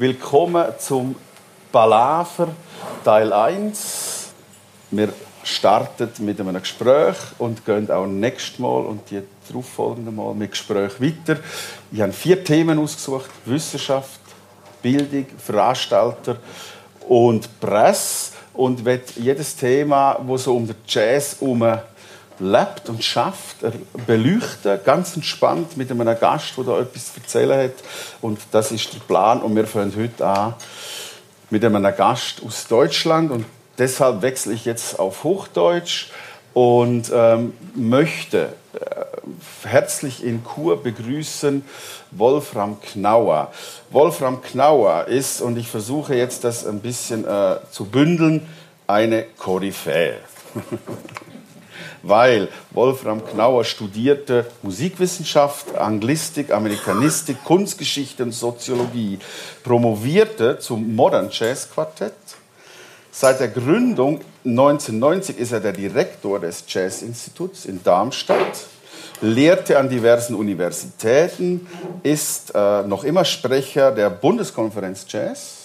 Willkommen zum Palaver Teil 1. Wir starten mit einem Gespräch und gehen auch nächstes Mal und die darauffolgenden Mal mit Gespräch weiter. Ich habe vier Themen ausgesucht: Wissenschaft, Bildung, Veranstalter und Presse. Und jedes Thema, wo so um den Jazz herum lebt und schafft, beleuchten, ganz entspannt mit einem Gast, der da etwas erzählen hat. Und das ist der Plan. Und wir fangen heute an mit einem Gast aus Deutschland. Und deshalb wechsle ich jetzt auf Hochdeutsch und ähm, möchte äh, herzlich in Kur begrüßen Wolfram Knauer. Wolfram Knauer ist, und ich versuche jetzt das ein bisschen äh, zu bündeln, eine Koryphäe. weil Wolfram Knauer studierte Musikwissenschaft, Anglistik, Amerikanistik, Kunstgeschichte und Soziologie, promovierte zum Modern Jazz Quartett. Seit der Gründung 1990 ist er der Direktor des Jazz-Instituts in Darmstadt, lehrte an diversen Universitäten, ist äh, noch immer Sprecher der Bundeskonferenz Jazz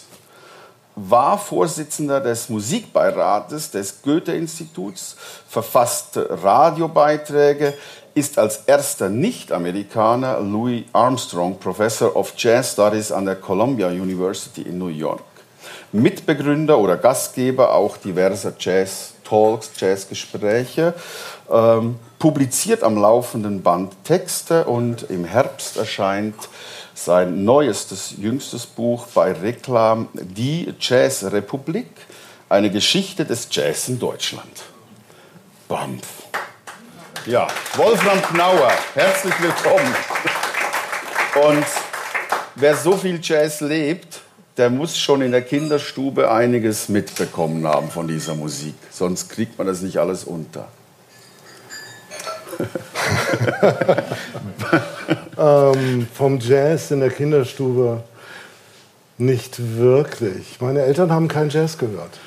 war Vorsitzender des Musikbeirates des Goethe-Instituts, verfasste Radiobeiträge, ist als erster Nicht-Amerikaner Louis Armstrong Professor of Jazz Studies an der Columbia University in New York. Mitbegründer oder Gastgeber auch diverser Jazz-Talks, Jazz-Gespräche, ähm, publiziert am laufenden Band Texte und im Herbst erscheint sein neuestes, jüngstes Buch bei Reklam, Die Jazzrepublik, eine Geschichte des Jazz in Deutschland. Bampf. Ja, Wolfram Knauer, herzlich willkommen. Und wer so viel Jazz lebt, der muss schon in der Kinderstube einiges mitbekommen haben von dieser Musik. Sonst kriegt man das nicht alles unter. Ähm, vom Jazz in der Kinderstube nicht wirklich. Meine Eltern haben keinen Jazz gehört.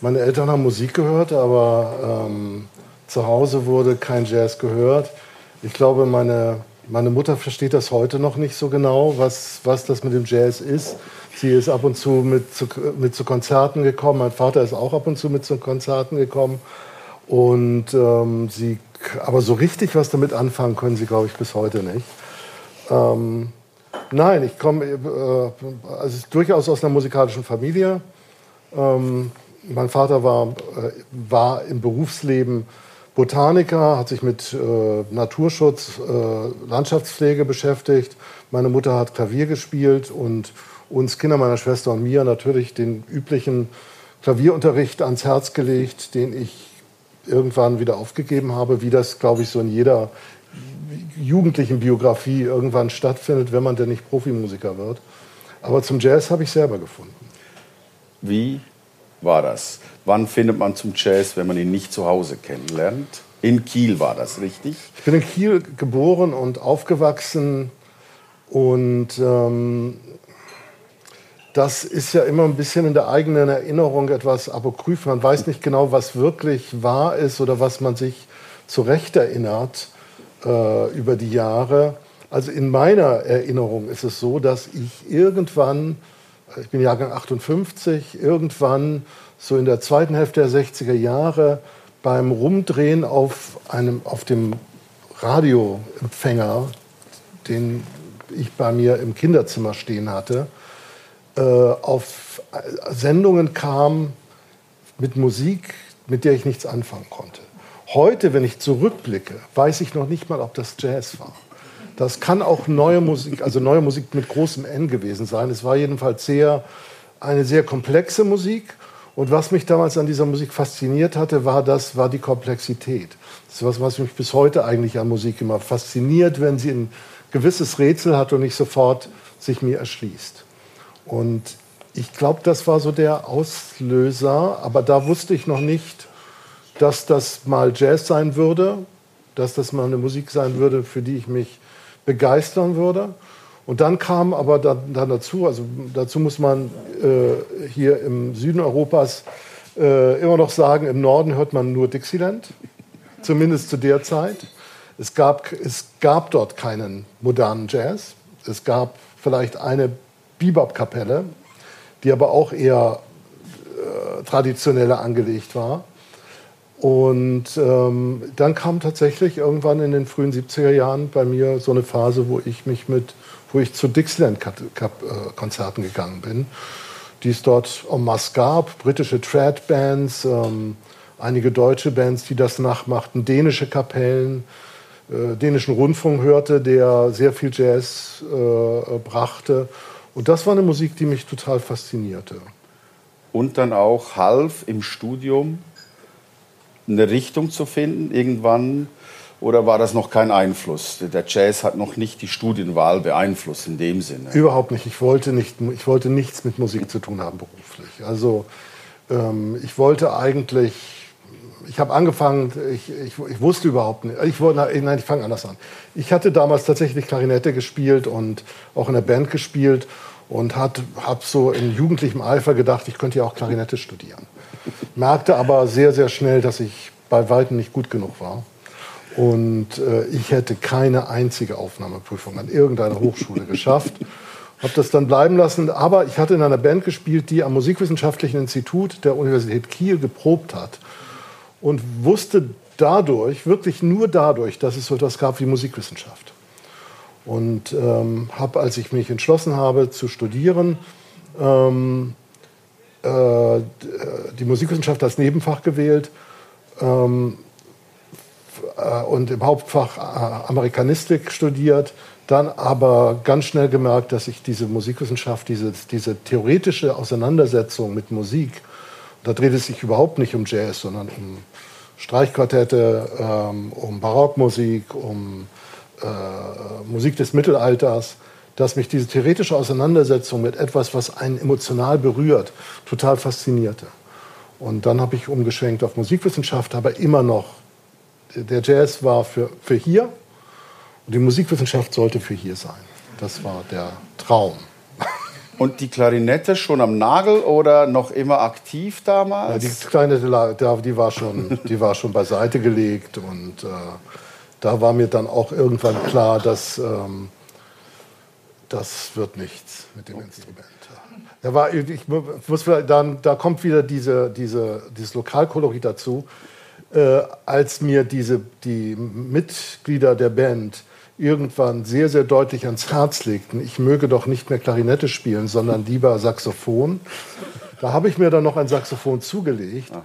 Meine Eltern haben Musik gehört, aber ähm, zu Hause wurde kein Jazz gehört. Ich glaube, meine, meine Mutter versteht das heute noch nicht so genau, was, was das mit dem Jazz ist. Sie ist ab und zu mit, zu mit zu Konzerten gekommen. Mein Vater ist auch ab und zu mit zu Konzerten gekommen. Und ähm, sie aber so richtig was damit anfangen können sie, glaube ich, bis heute nicht. Ähm, nein, ich komme äh, also durchaus aus einer musikalischen Familie. Ähm, mein Vater war, äh, war im Berufsleben Botaniker, hat sich mit äh, Naturschutz, äh, Landschaftspflege beschäftigt. Meine Mutter hat Klavier gespielt und uns Kinder meiner Schwester und mir natürlich den üblichen Klavierunterricht ans Herz gelegt, den ich irgendwann wieder aufgegeben habe, wie das, glaube ich, so in jeder jugendlichen Biografie irgendwann stattfindet, wenn man denn nicht Profimusiker wird. Aber zum Jazz habe ich selber gefunden. Wie war das? Wann findet man zum Jazz, wenn man ihn nicht zu Hause kennenlernt? In Kiel war das, richtig? Ich bin in Kiel geboren und aufgewachsen und ähm, das ist ja immer ein bisschen in der eigenen Erinnerung etwas apokryph. Man weiß nicht genau, was wirklich wahr ist oder was man sich zurecht erinnert äh, über die Jahre. Also in meiner Erinnerung ist es so, dass ich irgendwann, ich bin Jahrgang 58, irgendwann so in der zweiten Hälfte der 60er Jahre beim Rumdrehen auf, einem, auf dem Radioempfänger, den ich bei mir im Kinderzimmer stehen hatte, äh, auf Sendungen kam mit Musik, mit der ich nichts anfangen konnte. Heute, wenn ich zurückblicke, weiß ich noch nicht mal, ob das Jazz war. Das kann auch neue Musik, also neue Musik mit großem N gewesen sein. Es war jedenfalls sehr, eine sehr komplexe Musik. Und was mich damals an dieser Musik fasziniert hatte, war, das, war die Komplexität. Das ist was, was mich bis heute eigentlich an Musik immer fasziniert, wenn sie ein gewisses Rätsel hat und nicht sofort sich mir erschließt. Und ich glaube, das war so der Auslöser, aber da wusste ich noch nicht, dass das mal Jazz sein würde, dass das mal eine Musik sein würde, für die ich mich begeistern würde. Und dann kam aber dann, dann dazu, also dazu muss man äh, hier im Süden Europas äh, immer noch sagen, im Norden hört man nur Dixieland, zumindest zu der Zeit. Es gab, es gab dort keinen modernen Jazz. Es gab vielleicht eine Bebop-Kapelle, die aber auch eher äh, traditioneller angelegt war. Und ähm, dann kam tatsächlich irgendwann in den frühen 70er Jahren bei mir so eine Phase, wo ich mich mit, wo ich zu Dixieland-Konzerten gegangen bin, die es dort en masse gab, britische Trad-Bands, ähm, einige deutsche Bands, die das nachmachten, dänische Kapellen, äh, dänischen Rundfunk hörte, der sehr viel Jazz äh, brachte. Und das war eine Musik, die mich total faszinierte. Und dann auch half im Studium eine Richtung zu finden, irgendwann? Oder war das noch kein Einfluss? Der Jazz hat noch nicht die Studienwahl beeinflusst in dem Sinne. Überhaupt nicht. Ich wollte, nicht, ich wollte nichts mit Musik zu tun haben beruflich. Also ähm, ich wollte eigentlich, ich habe angefangen, ich, ich, ich, wusste überhaupt nicht, ich nein, ich fange anders an. Ich hatte damals tatsächlich Klarinette gespielt und auch in der Band gespielt und habe so in jugendlichem Eifer gedacht, ich könnte ja auch Klarinette studieren merkte aber sehr, sehr schnell, dass ich bei Weitem nicht gut genug war. Und äh, ich hätte keine einzige Aufnahmeprüfung an irgendeiner Hochschule geschafft. Habe das dann bleiben lassen. Aber ich hatte in einer Band gespielt, die am Musikwissenschaftlichen Institut der Universität Kiel geprobt hat. Und wusste dadurch, wirklich nur dadurch, dass es so etwas gab wie Musikwissenschaft. Und ähm, habe, als ich mich entschlossen habe zu studieren, ähm, äh, die Musikwissenschaft als Nebenfach gewählt ähm, äh, und im Hauptfach äh, Amerikanistik studiert, dann aber ganz schnell gemerkt, dass ich diese Musikwissenschaft, diese, diese theoretische Auseinandersetzung mit Musik, da dreht es sich überhaupt nicht um Jazz, sondern um Streichquartette, ähm, um Barockmusik, um äh, Musik des Mittelalters, dass mich diese theoretische Auseinandersetzung mit etwas, was einen emotional berührt, total faszinierte. Und dann habe ich umgeschwenkt auf Musikwissenschaft, aber immer noch, der Jazz war für, für hier und die Musikwissenschaft sollte für hier sein. Das war der Traum. Und die Klarinette schon am Nagel oder noch immer aktiv damals? Ja, die Klarinette, die war schon, die war schon beiseite gelegt und äh, da war mir dann auch irgendwann klar, dass ähm, das wird nichts mit dem okay. Instrument. Da, war, ich muss dann, da kommt wieder diese, diese, dieses Lokalkolorit dazu. Äh, als mir diese, die Mitglieder der Band irgendwann sehr, sehr deutlich ans Herz legten, ich möge doch nicht mehr Klarinette spielen, sondern lieber Saxophon. Da habe ich mir dann noch ein Saxophon zugelegt, Aha.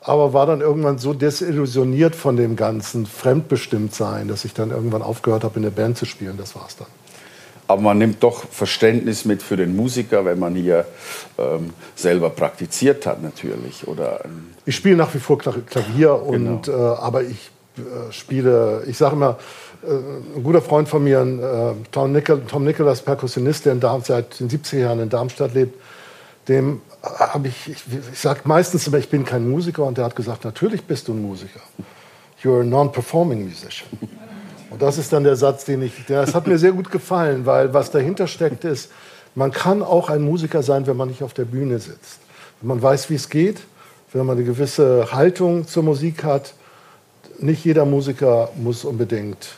aber war dann irgendwann so desillusioniert von dem ganzen Fremdbestimmtsein, dass ich dann irgendwann aufgehört habe, in der Band zu spielen. Das war es dann aber man nimmt doch Verständnis mit für den Musiker, wenn man hier ähm, selber praktiziert hat natürlich. Oder, ähm ich spiele nach wie vor Klavier, und, genau. äh, aber ich äh, spiele, ich sage immer, ein guter Freund von mir, äh, Tom, Nicol Tom Nicholas, Perkussionist, der in Darm seit den 70er Jahren in Darmstadt lebt, dem habe ich, ich, ich sage meistens immer, ich bin kein Musiker und der hat gesagt, natürlich bist du ein Musiker. You're a non-performing musician. Und das ist dann der Satz, den ich, das hat mir sehr gut gefallen, weil was dahinter steckt ist, man kann auch ein Musiker sein, wenn man nicht auf der Bühne sitzt. Wenn man weiß, wie es geht, wenn man eine gewisse Haltung zur Musik hat. Nicht jeder Musiker muss unbedingt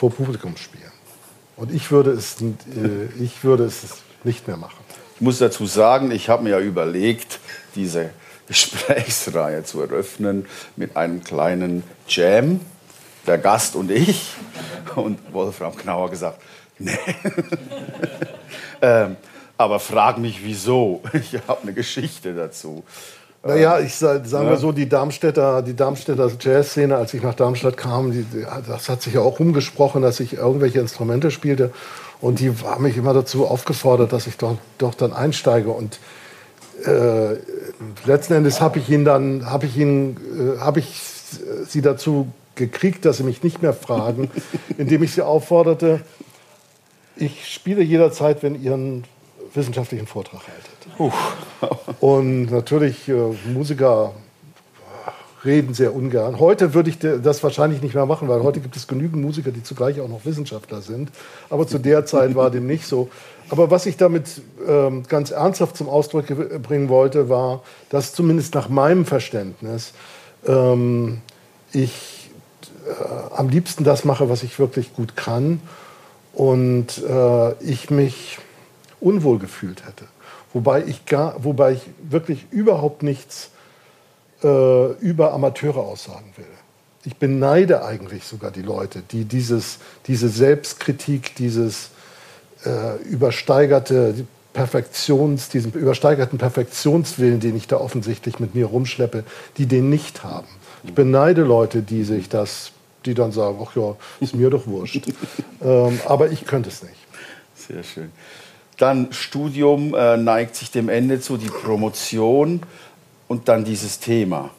vor Publikum spielen. Und ich würde es, äh, ich würde es nicht mehr machen. Ich muss dazu sagen, ich habe mir ja überlegt, diese Gesprächsreihe zu eröffnen mit einem kleinen Jam der Gast und ich. Und Wolfram Knauer gesagt, nee. ähm, aber frag mich wieso. Ich habe eine Geschichte dazu. Naja, ich sage sag mal so, die Darmstädter, die Darmstädter Jazzszene, als ich nach Darmstadt kam, die, das hat sich ja auch umgesprochen, dass ich irgendwelche Instrumente spielte. Und die haben mich immer dazu aufgefordert, dass ich doch, doch dann einsteige. Und äh, letzten Endes habe ich ihn dann, habe ich ihn, äh, habe ich sie dazu gekriegt, dass sie mich nicht mehr fragen, indem ich sie aufforderte, ich spiele jederzeit, wenn ihr einen wissenschaftlichen Vortrag haltet. Und natürlich, äh, Musiker reden sehr ungern. Heute würde ich das wahrscheinlich nicht mehr machen, weil heute gibt es genügend Musiker, die zugleich auch noch Wissenschaftler sind. Aber zu der Zeit war dem nicht so. Aber was ich damit ähm, ganz ernsthaft zum Ausdruck bringen wollte, war, dass zumindest nach meinem Verständnis ähm, ich äh, am liebsten das mache, was ich wirklich gut kann. Und äh, ich mich unwohl gefühlt hätte. Wobei ich, gar, wobei ich wirklich überhaupt nichts äh, über Amateure aussagen will. Ich beneide eigentlich sogar die Leute, die dieses, diese Selbstkritik, dieses äh, übersteigerte Perfektions, diesen übersteigerten Perfektionswillen, den ich da offensichtlich mit mir rumschleppe, die den nicht haben. Ich beneide Leute, die sich das, die dann sagen, ach ja, ist mir doch wurscht. ähm, aber ich könnte es nicht. Sehr schön. Dann Studium äh, neigt sich dem Ende zu, die Promotion und dann dieses Thema.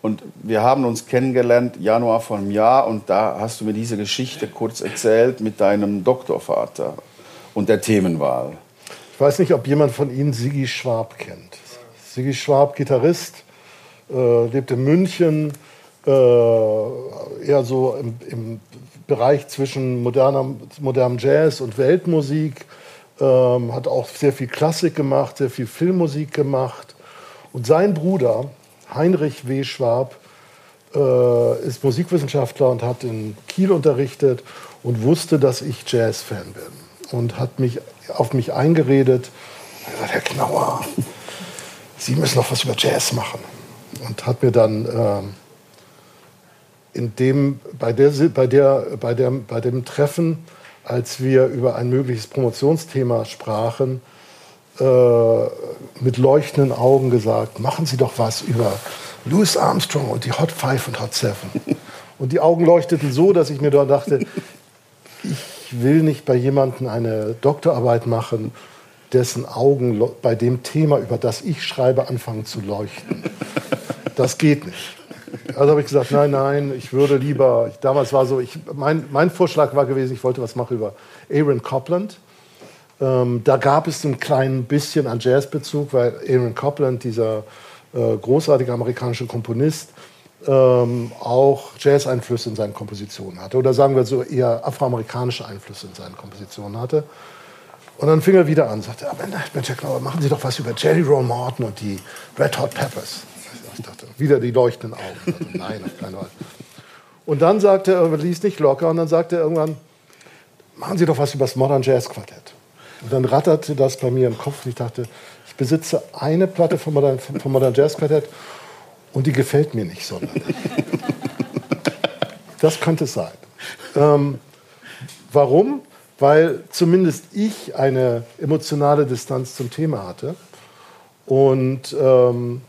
Und wir haben uns kennengelernt Januar vor einem Jahr und da hast du mir diese Geschichte kurz erzählt mit deinem Doktorvater und der Themenwahl. Ich weiß nicht, ob jemand von Ihnen Sigi Schwab kennt. Sigi Schwab, Gitarrist, äh, lebt in München, äh, eher so im, im, Bereich zwischen moderner, modernem Jazz und Weltmusik, ähm, hat auch sehr viel Klassik gemacht, sehr viel Filmmusik gemacht. Und sein Bruder, Heinrich W. Schwab, äh, ist Musikwissenschaftler und hat in Kiel unterrichtet und wusste, dass ich Jazz-Fan bin. Und hat mich auf mich eingeredet. Herr Knauer, Sie müssen noch was über Jazz machen. Und hat mir dann ähm, in dem, bei, der, bei, der, bei, der, bei dem Treffen, als wir über ein mögliches Promotionsthema sprachen, äh, mit leuchtenden Augen gesagt, machen Sie doch was über Louis Armstrong und die Hot Five und Hot Seven. Und die Augen leuchteten so, dass ich mir da dachte, ich will nicht bei jemandem eine Doktorarbeit machen, dessen Augen bei dem Thema, über das ich schreibe, anfangen zu leuchten. Das geht nicht. Also habe ich gesagt, nein, nein, ich würde lieber, damals war so, ich, mein, mein Vorschlag war gewesen, ich wollte was machen über Aaron Copland. Ähm, da gab es ein klein bisschen an Jazzbezug, weil Aaron Copland, dieser äh, großartige amerikanische Komponist, ähm, auch Jazz-Einflüsse in seinen Kompositionen hatte. Oder sagen wir so eher afroamerikanische Einflüsse in seinen Kompositionen hatte. Und dann fing er wieder an, sagte, aber Mensch, Herr Klauer, machen Sie doch was über Jerry Roll Morton und die Red Hot Peppers. Wieder die leuchtenden Augen. Also, nein, auf keinen Fall. Und dann sagte er, ließ nicht locker, und dann sagte er irgendwann, machen Sie doch was über das Modern Jazz Quartett. Und dann ratterte das bei mir im Kopf und ich dachte, ich besitze eine Platte vom Modern, vom Modern Jazz Quartett und die gefällt mir nicht sonderlich. das könnte es sein. Ähm, warum? Weil zumindest ich eine emotionale Distanz zum Thema hatte. Und ähm,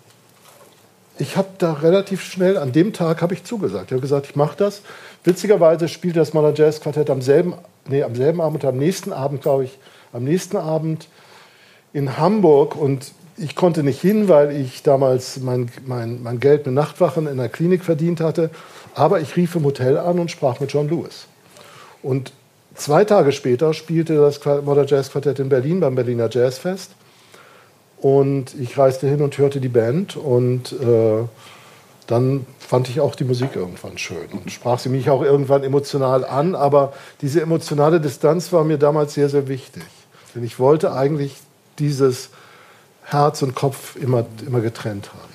ich habe da relativ schnell, an dem Tag habe ich zugesagt. Ich habe gesagt, ich mache das. Witzigerweise spielte das Modern Jazz Quartett am selben, nee, am selben Abend, am nächsten Abend, glaube ich, am nächsten Abend in Hamburg und ich konnte nicht hin, weil ich damals mein, mein, mein Geld mit Nachtwachen in der Klinik verdient hatte. Aber ich rief im Hotel an und sprach mit John Lewis. Und zwei Tage später spielte das Modern Jazz Quartett in Berlin beim Berliner Jazzfest. Und ich reiste hin und hörte die Band. Und äh, dann fand ich auch die Musik irgendwann schön und sprach sie mich auch irgendwann emotional an. Aber diese emotionale Distanz war mir damals sehr, sehr wichtig. Denn ich wollte eigentlich dieses Herz und Kopf immer, immer getrennt haben.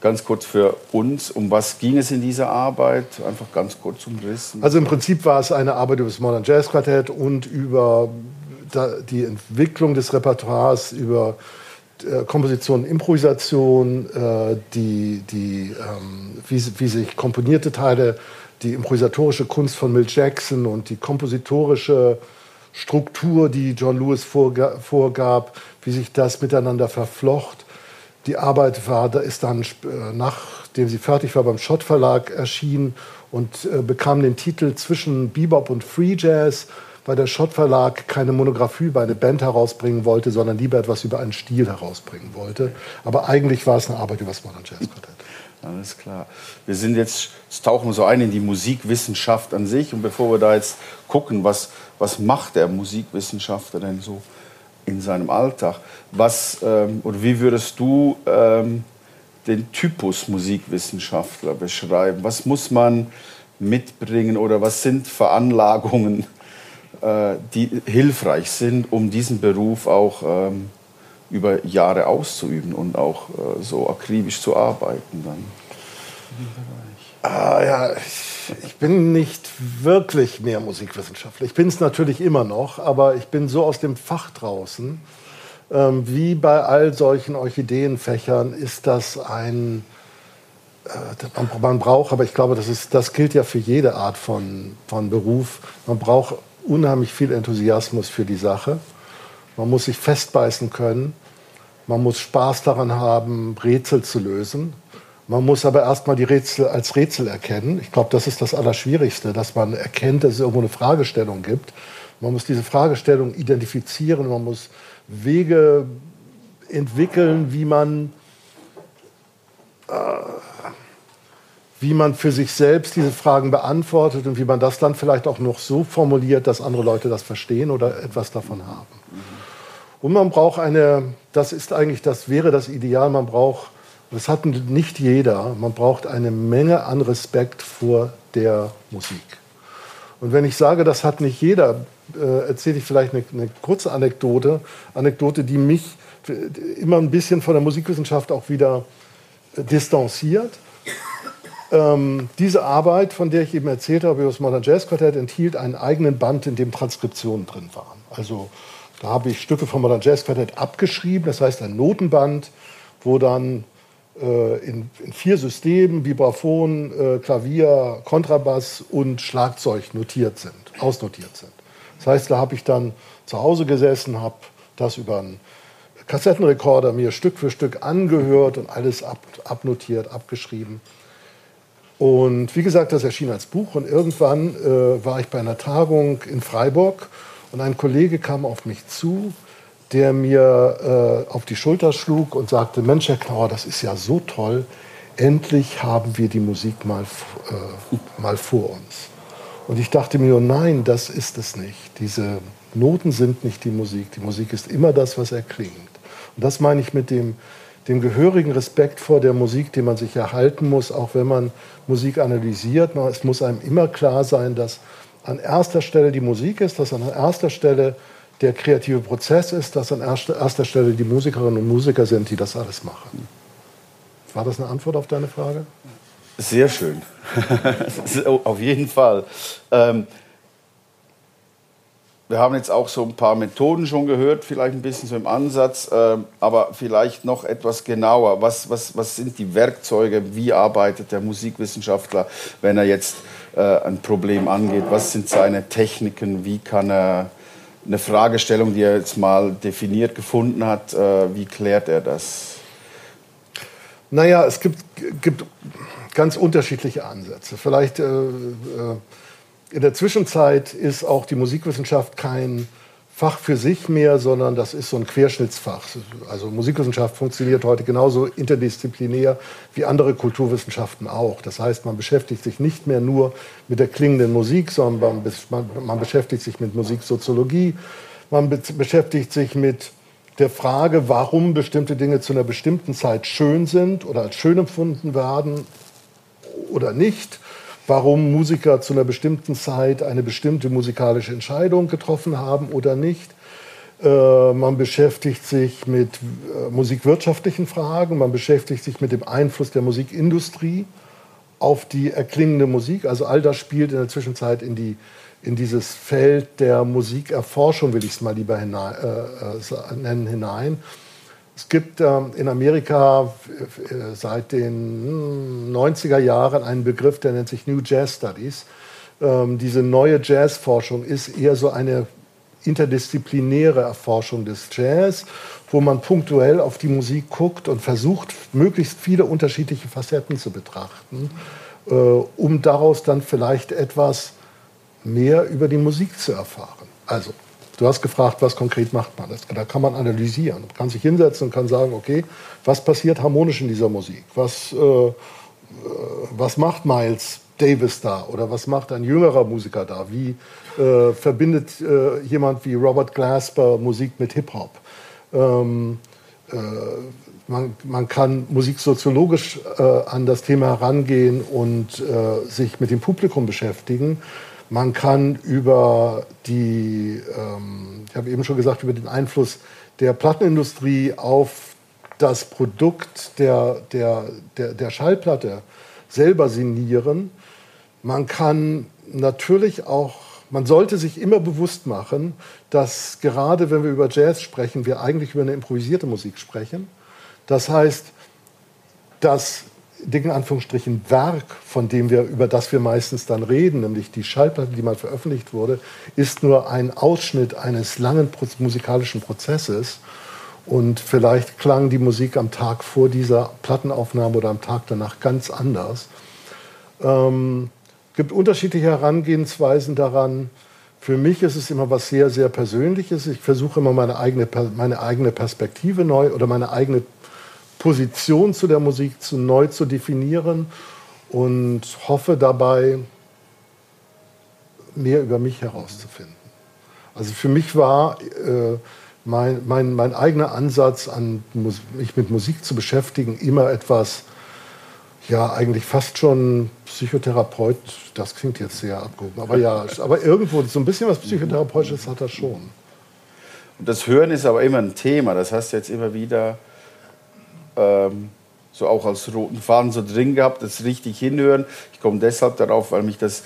Ganz kurz für uns, um was ging es in dieser Arbeit? Einfach ganz kurz umrissen. Also im Prinzip war es eine Arbeit über das Modern Jazz Quartett und über die Entwicklung des Repertoires, über äh, Komposition, Improvisation, äh, die, die, ähm, wie, wie sich komponierte Teile, die improvisatorische Kunst von Mill Jackson und die kompositorische Struktur, die John Lewis vorgab, wie sich das miteinander verflocht. Die Arbeit war, ist dann, äh, nachdem sie fertig war, beim Schott Verlag erschienen und äh, bekam den Titel Zwischen Bebop und Free Jazz, weil der Schott Verlag keine Monographie über eine Band herausbringen wollte, sondern lieber etwas über einen Stil herausbringen wollte. Aber eigentlich war es eine Arbeit über das Modern Jazz Quartett. Alles klar. Wir sind jetzt, jetzt tauchen so ein in die Musikwissenschaft an sich. Und bevor wir da jetzt gucken, was, was macht der Musikwissenschaftler denn so in seinem Alltag, was ähm, oder wie würdest du ähm, den Typus Musikwissenschaftler beschreiben? Was muss man mitbringen oder was sind Veranlagungen, die hilfreich sind, um diesen Beruf auch ähm, über Jahre auszuüben und auch äh, so akribisch zu arbeiten dann. Ah, ja, ich, bin nicht wirklich mehr Musikwissenschaftler. Ich bin es natürlich immer noch, aber ich bin so aus dem Fach draußen, ähm, wie bei all solchen Orchideenfächern ist das ein, äh, man, braucht, aber ich glaube, das, ist, das gilt ja für jede Art von, von Beruf, man braucht unheimlich viel Enthusiasmus für die Sache. Man muss sich festbeißen können. Man muss Spaß daran haben, Rätsel zu lösen. Man muss aber erstmal die Rätsel als Rätsel erkennen. Ich glaube, das ist das Allerschwierigste, dass man erkennt, dass es irgendwo eine Fragestellung gibt. Man muss diese Fragestellung identifizieren. Man muss Wege entwickeln, wie man, äh, wie man für sich selbst diese Fragen beantwortet und wie man das dann vielleicht auch noch so formuliert, dass andere Leute das verstehen oder etwas davon haben. Und man braucht eine, das ist eigentlich, das wäre das Ideal, man braucht, das hat nicht jeder, man braucht eine Menge an Respekt vor der Musik. Und wenn ich sage, das hat nicht jeder, äh, erzähle ich vielleicht eine, eine, kurze Anekdote, Anekdote, die mich immer ein bisschen von der Musikwissenschaft auch wieder äh, distanziert. Ähm, diese Arbeit, von der ich eben erzählt habe, über das Modern Jazz Quartett, enthielt einen eigenen Band, in dem Transkriptionen drin waren. Also da habe ich Stücke vom Modern Jazz Quartett abgeschrieben, das heißt ein Notenband, wo dann äh, in, in, vier Systemen Vibraphon, äh, Klavier, Kontrabass und Schlagzeug notiert sind, ausnotiert sind. Das heißt, da habe ich dann zu Hause gesessen, habe das über einen Kassettenrekorder mir Stück für Stück angehört und alles ab, abnotiert, abgeschrieben. Und wie gesagt, das erschien als Buch und irgendwann äh, war ich bei einer Tagung in Freiburg und ein Kollege kam auf mich zu, der mir äh, auf die Schulter schlug und sagte, Mensch, Herr Knauer, das ist ja so toll, endlich haben wir die Musik mal, äh, mal vor uns. Und ich dachte mir, nein, das ist es nicht. Diese Noten sind nicht die Musik. Die Musik ist immer das, was erklingt. Und das meine ich mit dem, dem gehörigen Respekt vor der Musik, den man sich erhalten muss, auch wenn man Musik analysiert. Es muss einem immer klar sein, dass an erster Stelle die Musik ist, dass an erster Stelle der kreative Prozess ist, dass an erster Stelle die Musikerinnen und Musiker sind, die das alles machen. War das eine Antwort auf deine Frage? Sehr schön. auf jeden Fall. Ähm, wir haben jetzt auch so ein paar Methoden schon gehört, vielleicht ein bisschen so im Ansatz, äh, aber vielleicht noch etwas genauer. Was, was, was sind die Werkzeuge? Wie arbeitet der Musikwissenschaftler, wenn er jetzt äh, ein Problem angeht? Was sind seine Techniken? Wie kann er eine Fragestellung, die er jetzt mal definiert gefunden hat, äh, wie klärt er das? Naja, es gibt, gibt ganz unterschiedliche Ansätze. Vielleicht äh, äh in der Zwischenzeit ist auch die Musikwissenschaft kein Fach für sich mehr, sondern das ist so ein Querschnittsfach. Also Musikwissenschaft funktioniert heute genauso interdisziplinär wie andere Kulturwissenschaften auch. Das heißt, man beschäftigt sich nicht mehr nur mit der klingenden Musik, sondern man, man beschäftigt sich mit Musiksoziologie, man be beschäftigt sich mit der Frage, warum bestimmte Dinge zu einer bestimmten Zeit schön sind oder als schön empfunden werden oder nicht warum Musiker zu einer bestimmten Zeit eine bestimmte musikalische Entscheidung getroffen haben oder nicht. Äh, man beschäftigt sich mit äh, musikwirtschaftlichen Fragen, man beschäftigt sich mit dem Einfluss der Musikindustrie auf die erklingende Musik. Also all das spielt in der Zwischenzeit in, die, in dieses Feld der Musikerforschung, will ich es mal lieber hinein, äh, nennen, hinein. Es gibt ähm, in Amerika äh, seit den 90er hm, Jahren einen Begriff, der nennt sich New Jazz Studies. Ähm, diese neue Jazzforschung ist eher so eine interdisziplinäre Erforschung des Jazz, wo man punktuell auf die Musik guckt und versucht, möglichst viele unterschiedliche Facetten zu betrachten, äh, um daraus dann vielleicht etwas mehr über die Musik zu erfahren. Also Du hast gefragt, was konkret macht man. Das, da kann man analysieren. Man kann sich hinsetzen und kann sagen, okay, was passiert harmonisch in dieser Musik? Was, äh, äh, was macht Miles Davis da? Oder was macht ein jüngerer Musiker da? Wie äh, verbindet äh, jemand wie Robert Glasper Musik mit Hip-Hop? Ähm, äh, man, man, kann musiksoziologisch äh, an das Thema herangehen und sich mit dem Publikum beschäftigen. Man kann über die, ähm, ich habe eben schon gesagt, über den Einfluss der Plattenindustrie auf das Produkt der, der, der, der Schallplatte selber sinnieren. Man kann natürlich auch man sollte sich immer bewusst machen, dass gerade wenn wir über Jazz sprechen, wir eigentlich über eine improvisierte Musik sprechen. Das heißt, das dicken Anführungsstrichen Werk, von dem wir, über das wir meistens dann reden, nämlich die Schallplatte, die mal veröffentlicht wurde, ist nur ein Ausschnitt eines langen musikalischen Prozesses. Und vielleicht klang die Musik am Tag vor dieser Plattenaufnahme oder am Tag danach ganz anders. Ähm, gibt unterschiedliche Herangehensweisen daran. Für mich ist es immer was sehr, sehr Persönliches. Ich versuche immer meine eigene, meine eigene Perspektive neu oder meine eigene Position zu der Musik zu, neu zu definieren und hoffe dabei, mehr über mich herauszufinden. Also für mich war äh, mein, mein, mein eigener Ansatz, an mich mit Musik zu beschäftigen, immer etwas, ja, eigentlich fast schon Psychotherapeut, das klingt jetzt sehr abgehoben, aber ja, aber irgendwo so ein bisschen was Psychotherapeutisches hat er schon. Und das Hören ist aber immer ein Thema, das hast du jetzt immer wieder ähm, so auch als roten Faden so drin gehabt, das richtig hinhören. Ich komme deshalb darauf, weil mich das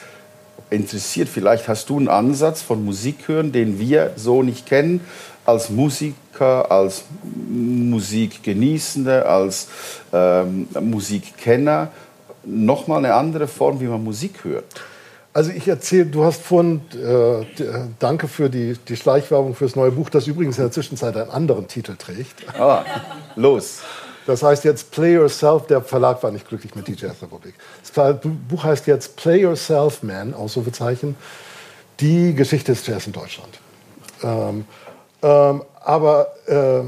interessiert. Vielleicht hast du einen Ansatz von Musik hören, den wir so nicht kennen, als Musiker, als Musikgenießende, als ähm, Musikkenner nochmal eine andere Form, wie man Musik hört? Also ich erzähle, du hast vorhin, äh, danke für die, die Schleichwerbung fürs neue Buch, das übrigens in der Zwischenzeit einen anderen Titel trägt. Ah, los. Das heißt jetzt Play Yourself, der Verlag war nicht glücklich mit DJ Republic. Das Buch heißt jetzt Play Yourself Man, Ausrufezeichen, die Geschichte des Jazz in Deutschland. Ähm, ähm, aber äh,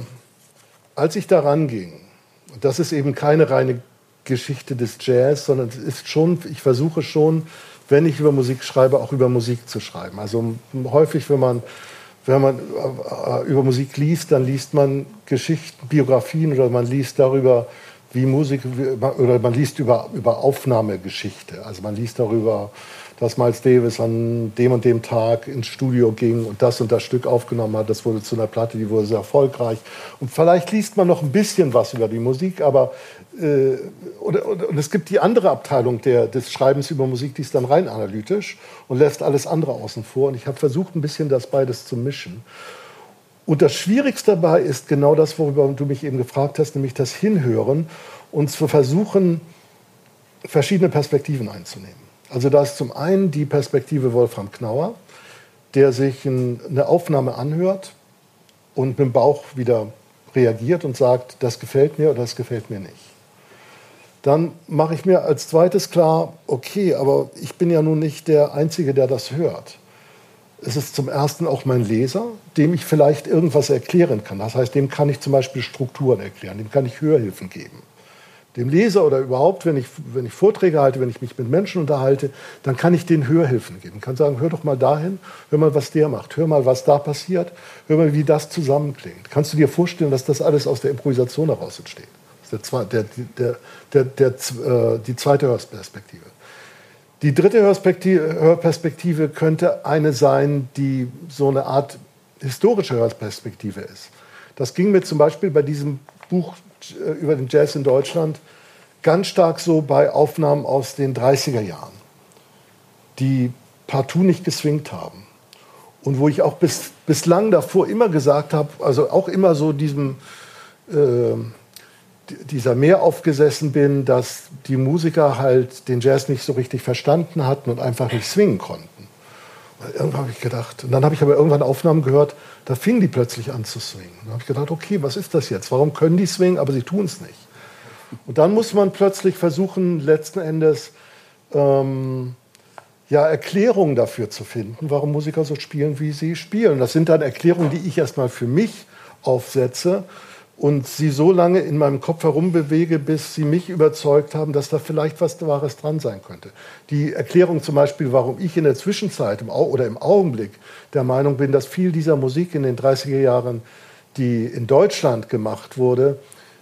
als ich daran ging, das ist eben keine reine Geschichte des Jazz, sondern es ist schon, ich versuche schon, wenn ich über Musik schreibe, auch über Musik zu schreiben. Also häufig, wenn man, wenn man äh, über Musik liest, dann liest man Geschichten, Biografien oder man liest darüber, wie Musik, oder man liest über, über Aufnahmegeschichte. Also man liest darüber, dass Miles Davis an dem und dem Tag ins Studio ging und das und das Stück aufgenommen hat. Das wurde zu einer Platte, die wurde sehr erfolgreich. Und vielleicht liest man noch ein bisschen was über die Musik, aber äh, oder, oder, und es gibt die andere Abteilung der, des Schreibens über Musik, die ist dann rein analytisch und lässt alles andere außen vor. Und ich habe versucht, ein bisschen das beides zu mischen. Und das Schwierigste dabei ist genau das, worüber du mich eben gefragt hast, nämlich das Hinhören und zu versuchen, verschiedene Perspektiven einzunehmen. Also da ist zum einen die Perspektive Wolfram Knauer, der sich eine Aufnahme anhört und mit dem Bauch wieder reagiert und sagt, das gefällt mir oder das gefällt mir nicht. Dann mache ich mir als zweites klar, okay, aber ich bin ja nun nicht der Einzige, der das hört. Es ist zum Ersten auch mein Leser, dem ich vielleicht irgendwas erklären kann. Das heißt, dem kann ich zum Beispiel Strukturen erklären, dem kann ich Hörhilfen geben dem Leser oder überhaupt, wenn ich, wenn ich Vorträge halte, wenn ich mich mit Menschen unterhalte, dann kann ich denen Hörhilfen geben. Ich kann sagen, hör doch mal dahin, hör mal, was der macht, hör mal, was da passiert, hör mal, wie das zusammenklingt. Kannst du dir vorstellen, dass das alles aus der Improvisation heraus entsteht? Der, der, der, der, äh, die zweite Hörperspektive. Die dritte Hörperspektive könnte eine sein, die so eine Art historische Hörperspektive ist. Das ging mir zum Beispiel bei diesem Buch über den Jazz in Deutschland ganz stark so bei Aufnahmen aus den 30er Jahren, die partout nicht geswingt haben. Und wo ich auch bis, bislang davor immer gesagt habe, also auch immer so diesem, äh, dieser mehr aufgesessen bin, dass die Musiker halt den Jazz nicht so richtig verstanden hatten und einfach nicht swingen konnten. Irgendwann habe ich gedacht, und dann habe ich aber irgendwann Aufnahmen gehört, da fingen die plötzlich an zu swingen. Da habe ich gedacht, okay, was ist das jetzt? Warum können die swingen, aber sie tun es nicht? Und dann muss man plötzlich versuchen, letzten Endes ähm, ja, Erklärungen dafür zu finden, warum Musiker so spielen, wie sie spielen. Das sind dann Erklärungen, die ich erstmal für mich aufsetze und sie so lange in meinem Kopf herumbewege, bis sie mich überzeugt haben, dass da vielleicht was Wahres dran sein könnte. Die Erklärung zum Beispiel, warum ich in der Zwischenzeit im oder im Augenblick der Meinung bin, dass viel dieser Musik in den 30er Jahren, die in Deutschland gemacht wurde,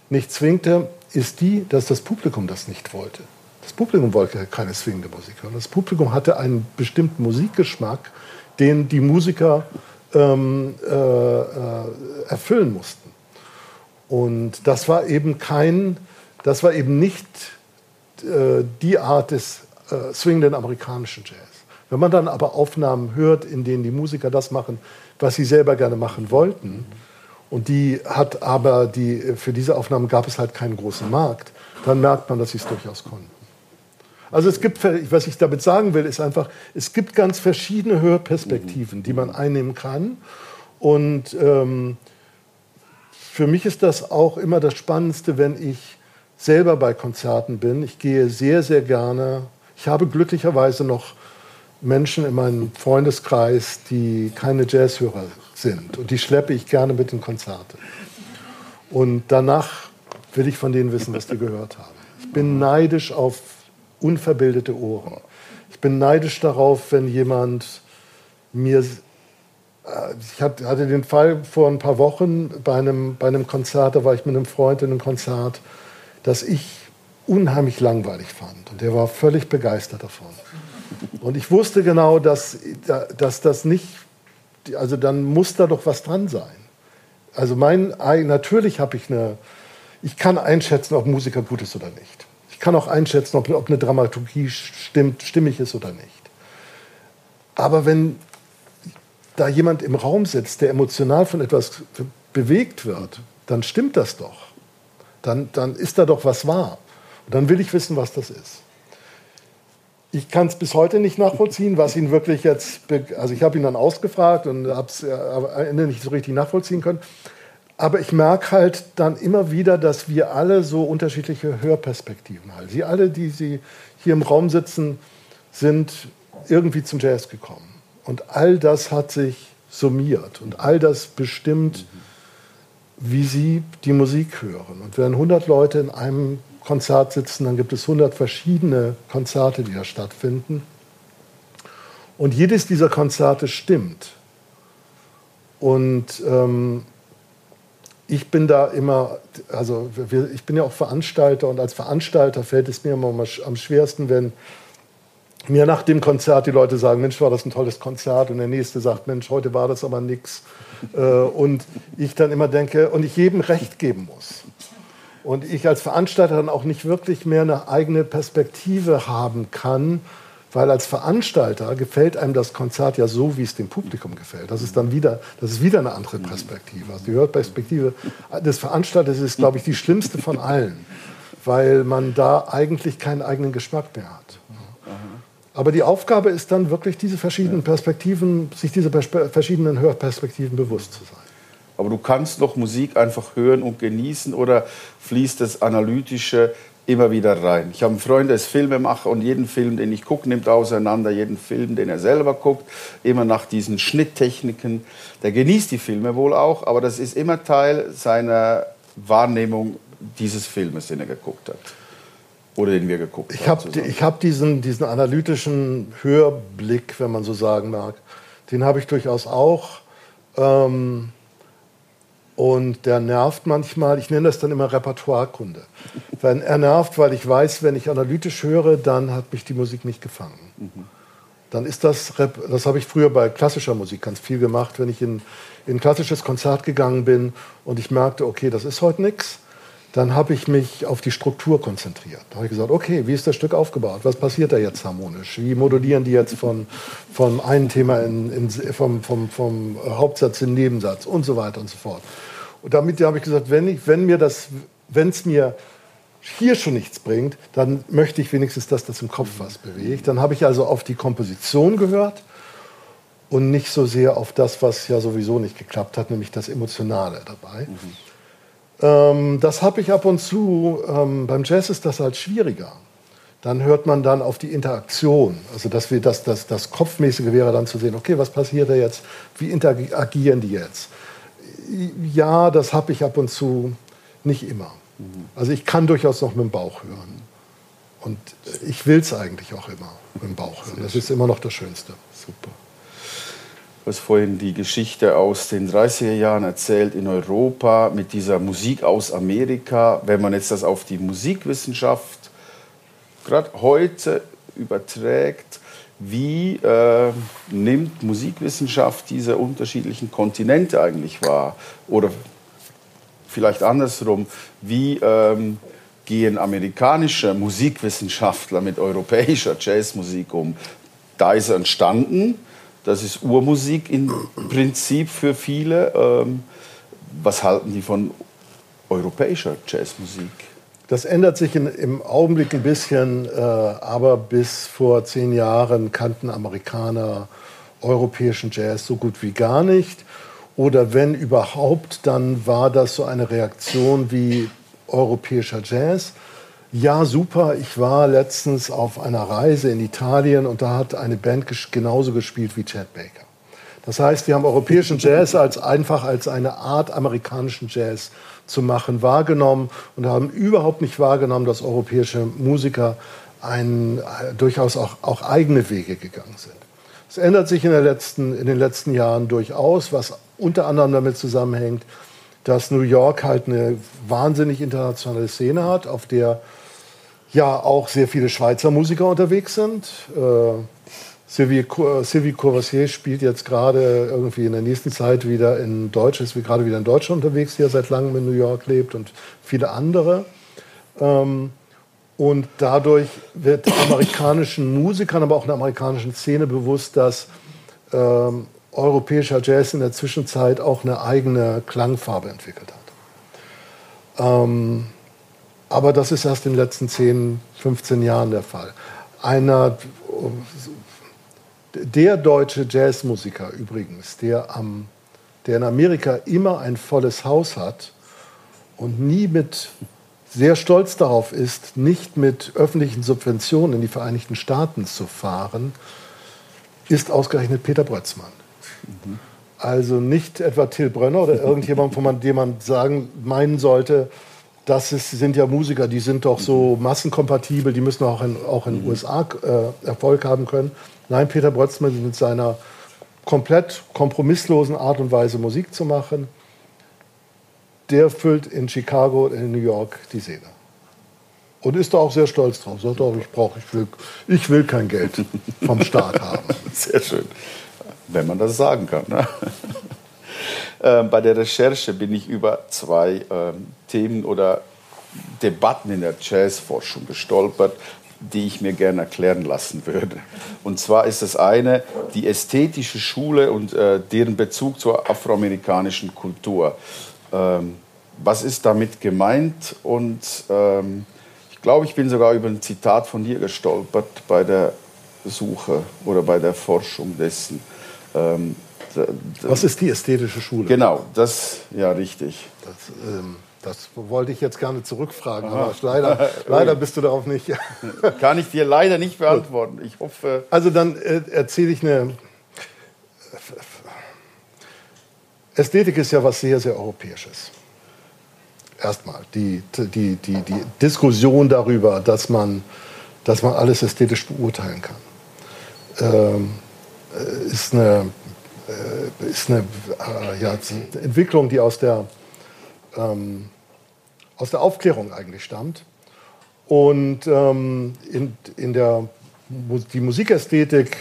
nicht zwingte, ist die, dass das Publikum das nicht wollte. Das Publikum wollte keine swingende Musik hören. Das Publikum hatte einen bestimmten Musikgeschmack, den die Musiker ähm, äh, äh, erfüllen mussten. Und das war eben kein, das war eben nicht äh, die Art des äh, swingenden amerikanischen Jazz. Wenn man dann aber Aufnahmen hört, in denen die Musiker das machen, was sie selber gerne machen wollten, und die hat aber die, für diese Aufnahmen gab es halt keinen großen Markt, dann merkt man, dass sie es durchaus konnten. Also es gibt, was ich damit sagen will, ist einfach, es gibt ganz verschiedene Hörperspektiven, die man einnehmen kann. Und ähm, für mich ist das auch immer das Spannendste, wenn ich selber bei Konzerten bin. Ich gehe sehr, sehr gerne. Ich habe glücklicherweise noch Menschen in meinem Freundeskreis, die keine Jazzhörer sind. Und die schleppe ich gerne mit in Konzerte. Und danach will ich von denen wissen, was die gehört haben. Ich bin neidisch auf unverbildete Ohren. Ich bin neidisch darauf, wenn jemand mir. Äh, ich hatte den Fall vor ein paar Wochen bei einem, bei einem Konzert, da war ich mit einem Freund in einem Konzert, das ich unheimlich langweilig fand. Und der war völlig begeistert davon. Und ich wusste genau, dass, dass das nicht, also dann muss da doch was dran sein. Also mein, natürlich habe ich eine, ich kann einschätzen, ob Musiker gut ist oder nicht. Ich kann auch einschätzen, ob, ob eine Dramaturgie stimmt, stimmig ist oder nicht. Aber wenn da jemand im Raum sitzt, der emotional von etwas bewegt wird, dann stimmt das doch. Dann, dann ist da doch was wahr. Und dann will ich wissen, was das ist. Ich kann es bis heute nicht nachvollziehen, was ihn wirklich jetzt. Also, ich habe ihn dann ausgefragt und habe es am Ende nicht so richtig nachvollziehen können. Aber ich merke halt dann immer wieder, dass wir alle so unterschiedliche Hörperspektiven haben. Sie alle, die Sie hier im Raum sitzen, sind irgendwie zum Jazz gekommen. Und all das hat sich summiert und all das bestimmt, wie Sie die Musik hören. Und wenn 100 Leute in einem Konzert sitzen, dann gibt es 100 verschiedene Konzerte, die da stattfinden. Und jedes dieser Konzerte stimmt. Und ähm, ich bin da immer, also ich bin ja auch Veranstalter und als Veranstalter fällt es mir immer am schwersten, wenn mir nach dem Konzert die Leute sagen, Mensch, war das ein tolles Konzert und der nächste sagt, Mensch, heute war das aber nichts. Äh, und ich dann immer denke, und ich jedem Recht geben muss und ich als Veranstalter dann auch nicht wirklich mehr eine eigene Perspektive haben kann, weil als Veranstalter gefällt einem das Konzert ja so, wie es dem Publikum gefällt. Das ist dann wieder, das ist wieder eine andere Perspektive. Also die Hörperspektive des Veranstalters ist, glaube ich, die schlimmste von allen, weil man da eigentlich keinen eigenen Geschmack mehr hat. Aber die Aufgabe ist dann wirklich, diese verschiedenen Perspektiven, sich diese verschiedenen Hörperspektiven bewusst zu sein. Aber du kannst doch Musik einfach hören und genießen oder fließt das Analytische immer wieder rein. Ich habe einen Freund, der ist Filmemacher und jeden Film, den ich gucke, nimmt auseinander, jeden Film, den er selber guckt, immer nach diesen Schnitttechniken. Der genießt die Filme wohl auch, aber das ist immer Teil seiner Wahrnehmung dieses Filmes, den er geguckt hat. Oder den wir geguckt ich haben. Hab, ich habe diesen, diesen analytischen Hörblick, wenn man so sagen mag, den habe ich durchaus auch. Ähm, und der nervt manchmal, ich nenne das dann immer Repertoirekunde. Weil er nervt, weil ich weiß, wenn ich analytisch höre, dann hat mich die Musik nicht gefangen. Dann ist das, das habe ich früher bei klassischer Musik ganz viel gemacht, wenn ich in, in ein klassisches Konzert gegangen bin und ich merkte, okay, das ist heute nichts, dann habe ich mich auf die Struktur konzentriert. Da habe ich gesagt, okay, wie ist das Stück aufgebaut? Was passiert da jetzt harmonisch? Wie modulieren die jetzt von, vom einen Thema in, in, vom, vom, vom Hauptsatz in den Nebensatz und so weiter und so fort. Und damit habe ich gesagt, wenn, ich, wenn mir das, wenn es mir hier schon nichts bringt, dann möchte ich wenigstens, dass das im Kopf was bewegt. Dann habe ich also auf die Komposition gehört und nicht so sehr auf das, was ja sowieso nicht geklappt hat, nämlich das Emotionale dabei. Mhm. Ähm, das habe ich ab und zu. Ähm, beim Jazz ist das halt schwieriger. Dann hört man dann auf die Interaktion. Also dass wir das, das, das Kopfmäßige wäre dann zu sehen, okay, was passiert da jetzt? Wie interagieren die jetzt? Ja, das habe ich ab und zu nicht immer. Mhm. Also ich kann durchaus noch mit dem Bauch hören. Und ich will es eigentlich auch immer mit dem Bauch hören. Das ist immer noch das Schönste. Super. Du hast vorhin die Geschichte aus den 30er Jahren erzählt in Europa mit dieser Musik aus Amerika. Wenn man jetzt das auf die Musikwissenschaft gerade heute überträgt, wie äh, nimmt Musikwissenschaft diese unterschiedlichen Kontinente eigentlich wahr? Oder vielleicht andersrum, wie ähm, gehen amerikanische Musikwissenschaftler mit europäischer Jazzmusik um? da ist er entstanden. Das ist Urmusik im Prinzip für viele. Ähm, was halten die von europäischer Jazzmusik? Das ändert sich in, im Augenblick ein bisschen, äh, aber bis vor zehn Jahren kannten Amerikaner europäischen Jazz so gut wie gar nicht. Oder wenn überhaupt, dann war das so eine Reaktion wie europäischer Jazz. Ja, super. Ich war letztens auf einer Reise in Italien und da hat eine Band ges genauso gespielt wie Chad Baker. Das heißt, wir haben europäischen Jazz als einfach als eine Art amerikanischen Jazz zu machen wahrgenommen und haben überhaupt nicht wahrgenommen, dass europäische Musiker ein, äh, durchaus auch, auch eigene Wege gegangen sind. Es ändert sich in, letzten, in den letzten Jahren durchaus, was unter anderem damit zusammenhängt, dass New York halt eine wahnsinnig internationale Szene hat, auf der ja auch sehr viele Schweizer Musiker unterwegs sind. Äh, Sylvie, Sylvie Courvoisier spielt jetzt gerade irgendwie in der nächsten Zeit wieder in Deutsch, ist gerade wieder in Deutschland unterwegs, die ja seit langem in New York lebt und viele andere. Ähm, und dadurch wird amerikanischen Musikern, aber auch in der amerikanischen Szene bewusst, dass ähm, europäischer Jazz in der Zwischenzeit auch eine eigene Klangfarbe entwickelt hat. Ähm, aber das ist erst in den letzten 10, 15 Jahren der Fall. Einer, der deutsche Jazzmusiker übrigens, der, am, der in Amerika immer ein volles Haus hat und nie mit sehr stolz darauf ist, nicht mit öffentlichen Subventionen in die Vereinigten Staaten zu fahren, ist ausgerechnet Peter Brötzmann. Mhm. Also nicht etwa Till Brönner oder irgendjemand, von dem man sagen, meinen sollte, das ist, sind ja Musiker, die sind doch so massenkompatibel, die müssen auch in, auch in den mhm. USA äh, Erfolg haben können. Nein, Peter Brötzmann mit seiner komplett kompromisslosen Art und Weise Musik zu machen, der füllt in Chicago und in New York die Seele. Und ist da auch sehr stolz drauf. Sagt auch, ich brauche, ich will, ich will kein Geld vom Staat haben. Sehr schön. Wenn man das sagen kann. Ne? Ähm, bei der Recherche bin ich über zwei ähm, Themen oder Debatten in der Jazzforschung gestolpert, die ich mir gerne erklären lassen würde. Und zwar ist das eine die ästhetische Schule und äh, deren Bezug zur afroamerikanischen Kultur. Ähm, was ist damit gemeint? Und ähm, ich glaube, ich bin sogar über ein Zitat von dir gestolpert bei der Suche oder bei der Forschung dessen. Ähm, Was ist die ästhetische Schule? Genau, das, ja, richtig. Das, ähm, das wollte ich jetzt gerne zurückfragen, Aha. aber leider, leider bist du darauf nicht. Kann ich dir leider nicht beantworten. Ich hoffe. Also dann äh, erzähle ich eine Ästhetik ist ja was sehr, sehr Europäisches. Erstmal die, die, die, die Diskussion darüber, dass man, dass man alles ästhetisch beurteilen kann, ähm, äh, ist eine, äh, ist eine äh, ja, Entwicklung, die aus der, ähm, aus der Aufklärung eigentlich stammt. Und ähm, in, in der die Musikästhetik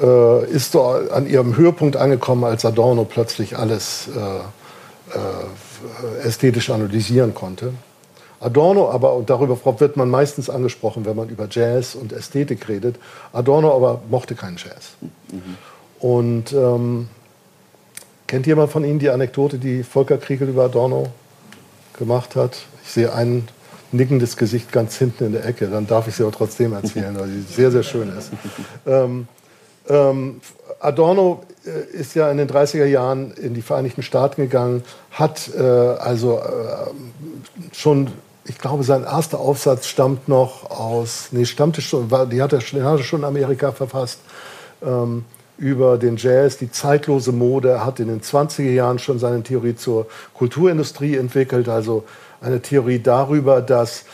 äh, ist so an ihrem Höhepunkt angekommen, als Adorno plötzlich alles äh, äh, ästhetisch analysieren konnte. Adorno aber, und darüber wird man meistens angesprochen, wenn man über Jazz und Ästhetik redet, Adorno aber mochte keinen Jazz. Mhm. Und ähm, kennt jemand von Ihnen die Anekdote, die Volker Kriegel über Adorno gemacht hat? Ich sehe ein nickendes Gesicht ganz hinten in der Ecke, dann darf ich sie aber trotzdem erzählen, weil sie sehr, sehr schön ist. Ähm, ähm, Adorno äh, ist ja in den 30er Jahren in die Vereinigten Staaten gegangen, hat äh, also äh, schon, ich glaube, sein erster Aufsatz stammt noch aus, nee, stammte schon, war, die hat er, den hat er schon in Amerika verfasst, ähm, über den Jazz, die zeitlose Mode. Er hat in den 20er Jahren schon seine Theorie zur Kulturindustrie entwickelt, also eine Theorie darüber, dass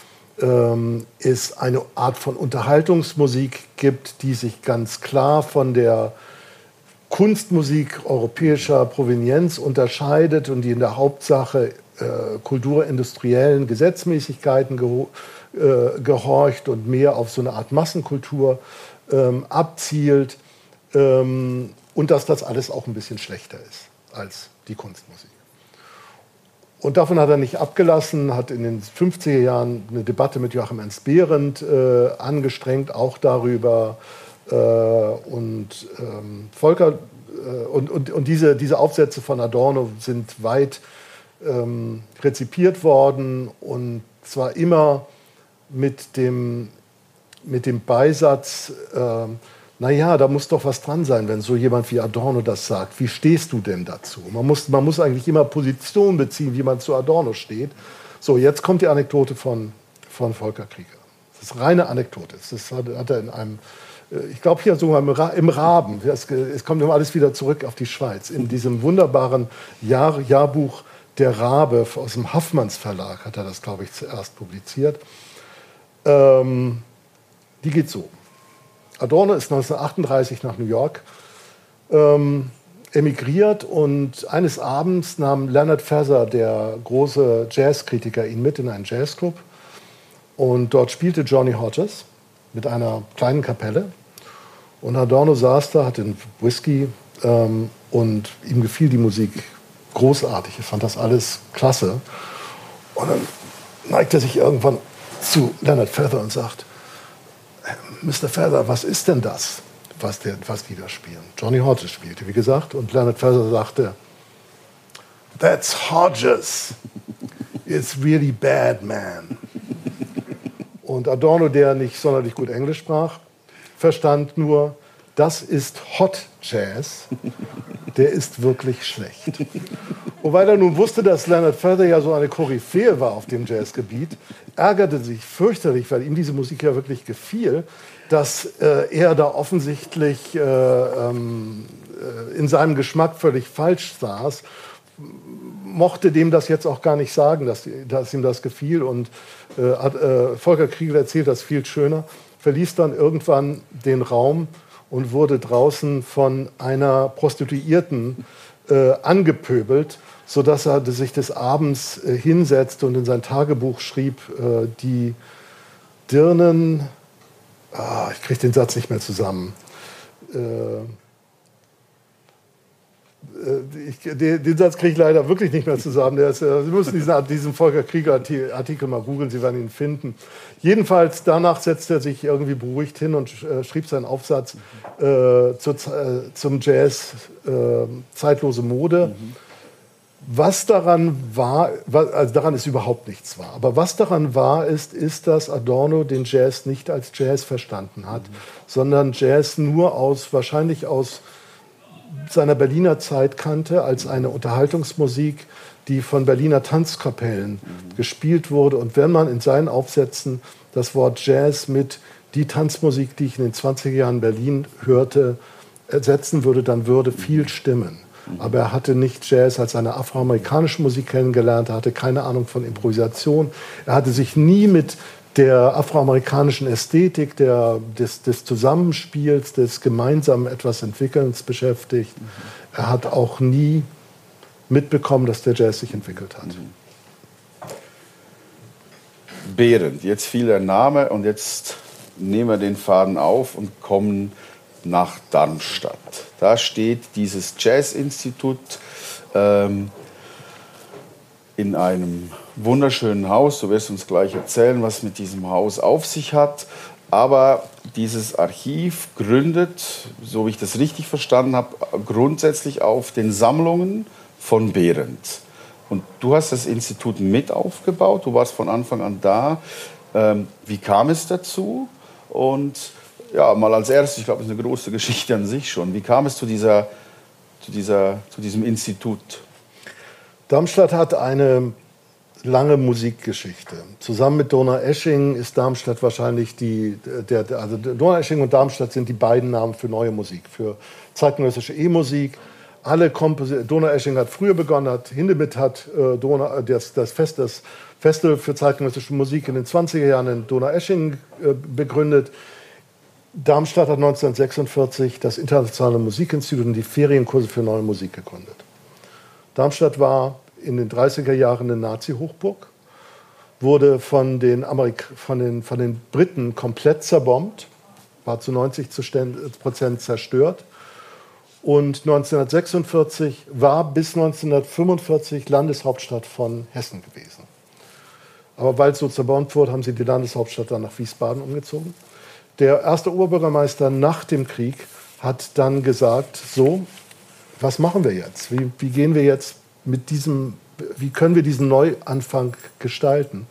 ähm, es eine Art von Unterhaltungsmusik gibt, die sich ganz klar von der Kunstmusik europäischer Provenienz unterscheidet und die in der Hauptsache äh, kulturindustriellen Gesetzmäßigkeiten geho äh, gehorcht und mehr auf so eine Art Massenkultur ähm, abzielt ähm, und dass das alles auch ein bisschen schlechter ist als die Kunstmusik. Und davon hat er nicht abgelassen, hat in den 50er Jahren eine Debatte mit Joachim Ernst Behrendt äh, angestrengt, auch darüber, Äh, und ähm, Volker äh, und, und, und diese, diese Aufsätze von Adorno sind weit ähm, rezipiert worden und zwar immer mit dem, mit dem Beisatz, äh, naja, da muss doch was dran sein, wenn so jemand wie Adorno das sagt. Wie stehst du denn dazu? Man muss, man muss eigentlich immer Position beziehen, wie man zu Adorno steht. So, jetzt kommt die Anekdote von, von Volker Krieger. Das ist reine Anekdote. Das hat, hat er in einem, äh, ich glaube hier sogar im, Raben, es kommt immer alles wieder zurück auf die Schweiz, in diesem wunderbaren Jahr, Jahrbuch Der Rabe aus dem Haffmanns Verlag hat er das, glaube ich, zuerst publiziert. Ähm, die geht so. Adorno ist 1938 nach New York ähm, emigriert und eines Abends nahm Leonard Feather, der große Jazzkritiker, ihn mit in einen Jazzclub. Und dort spielte Johnny Hodges mit einer kleinen Kapelle. Und Adorno saß da, hatte einen Whisky ähm, und ihm gefiel die Musik großartig. Er fand das alles klasse. Und dann neigt er sich irgendwann zu Leonard Feather und sagt, Mr. Feather, was ist denn das, was, der, was die da spielen? Johnny Hodges spielte, wie gesagt, und Leonard Feather sagte, That's Hodges. It's really bad, man. Und Adorno, der nicht sonderlich gut Englisch sprach, verstand nur, das ist Hot Jazz, der ist wirklich schlecht. Und weil er nun wusste, dass Leonard Feather ja so eine Koryphäe war auf dem Jazzgebiet, ärgerte sich fürchterlich, weil ihm diese Musik ja wirklich gefiel, dass äh, er da offensichtlich äh, ähm, äh, in seinem Geschmack völlig falsch saß, mochte dem das jetzt auch gar nicht sagen, dass, dass ihm das gefiel. Und äh, hat, äh, Volker Kriegel erzählt das viel schöner, verließ dann irgendwann den Raum und wurde draußen von einer Prostituierten äh, angepöbelt, sodass er sich des Abends hinsetzte und in sein Tagebuch schrieb, die Dirnen ah, ich kriege den Satz nicht mehr zusammen. Äh, äh ich, den, den, Satz kriege ich leider wirklich nicht mehr zusammen. Ist, äh, Sie müssen diesen, diesen Volker Krieger-Artikel mal googeln, Sie werden ihn finden. Jedenfalls danach setzte er sich irgendwie beruhigt hin und äh, schrieb seinen Aufsatz äh, zu, äh, zum Jazz Zeitlose Mode. Mhm was daran war, also daran ist überhaupt nichts wahr, aber was daran wahr ist, ist, dass Adorno den Jazz nicht als Jazz verstanden hat, mhm. sondern Jazz nur aus, wahrscheinlich aus seiner Berliner Zeit kannte, als eine Unterhaltungsmusik, die von Berliner Tanzkapellen mhm. gespielt wurde. Und wenn man in seinen Aufsätzen das Wort Jazz mit die Tanzmusik, die ich in den 20er Jahren Berlin hörte, ersetzen würde, dann würde viel stimmen. Aber er hatte nicht Jazz als eine afroamerikanische Musik kennengelernt, er hatte keine Ahnung von Improvisation. Er hatte sich nie mit der afroamerikanischen Ästhetik, der, des, des Zusammenspiels, des gemeinsamen etwas Entwickelns beschäftigt. Er hat auch nie mitbekommen, dass der Jazz sich entwickelt hat. Behrend, jetzt fiel der Name und jetzt nehmen wir den Faden auf und kommen nach Darmstadt. Da steht dieses Jazzinstitut ähm, in einem wunderschönen Haus. Du wirst uns gleich erzählen, was mit diesem Haus auf sich hat. Aber dieses Archiv gründet, so wie ich das richtig verstanden habe, grundsätzlich auf den Sammlungen von Behrendt. Und du hast das Institut mit aufgebaut, du warst von Anfang an da. Ähm, wie kam es dazu? Und ja, mal als erstes, ich glaube, das ist eine große Geschichte an sich schon. Wie kam es zu, dieser, zu, dieser, zu diesem Institut? Darmstadt hat eine lange Musikgeschichte. Zusammen mit Donaueschingen ist Darmstadt wahrscheinlich die, der, also Donaueschingen und Darmstadt sind die beiden Namen für neue Musik, für zeitgenössische E-Musik. Alle Donaueschingen hat früher begonnen, hat Hindemith hat äh, Donau, das, das, Fest, das Festival für zeitgenössische Musik in den 20er Jahren in Donaueschingen äh, begründet. Darmstadt hat 1946 das Internationale Musikinstitut und die Ferienkurse für neue Musik gegründet. Darmstadt war in den 30er Jahren eine Nazi-Hochburg, wurde von den, Amerik von, den, von den Briten komplett zerbombt, war zu 90 Prozent zerstört. Und 1946 war bis 1945 Landeshauptstadt von Hessen gewesen. Aber weil es so zerbombt wurde, haben sie die Landeshauptstadt dann nach Wiesbaden umgezogen. Der erste Oberbürgermeister nach dem Krieg hat dann gesagt, so, was machen wir jetzt? Wie, wie gehen wir jetzt mit diesem, wie können wir diesen Neuanfang gestalten?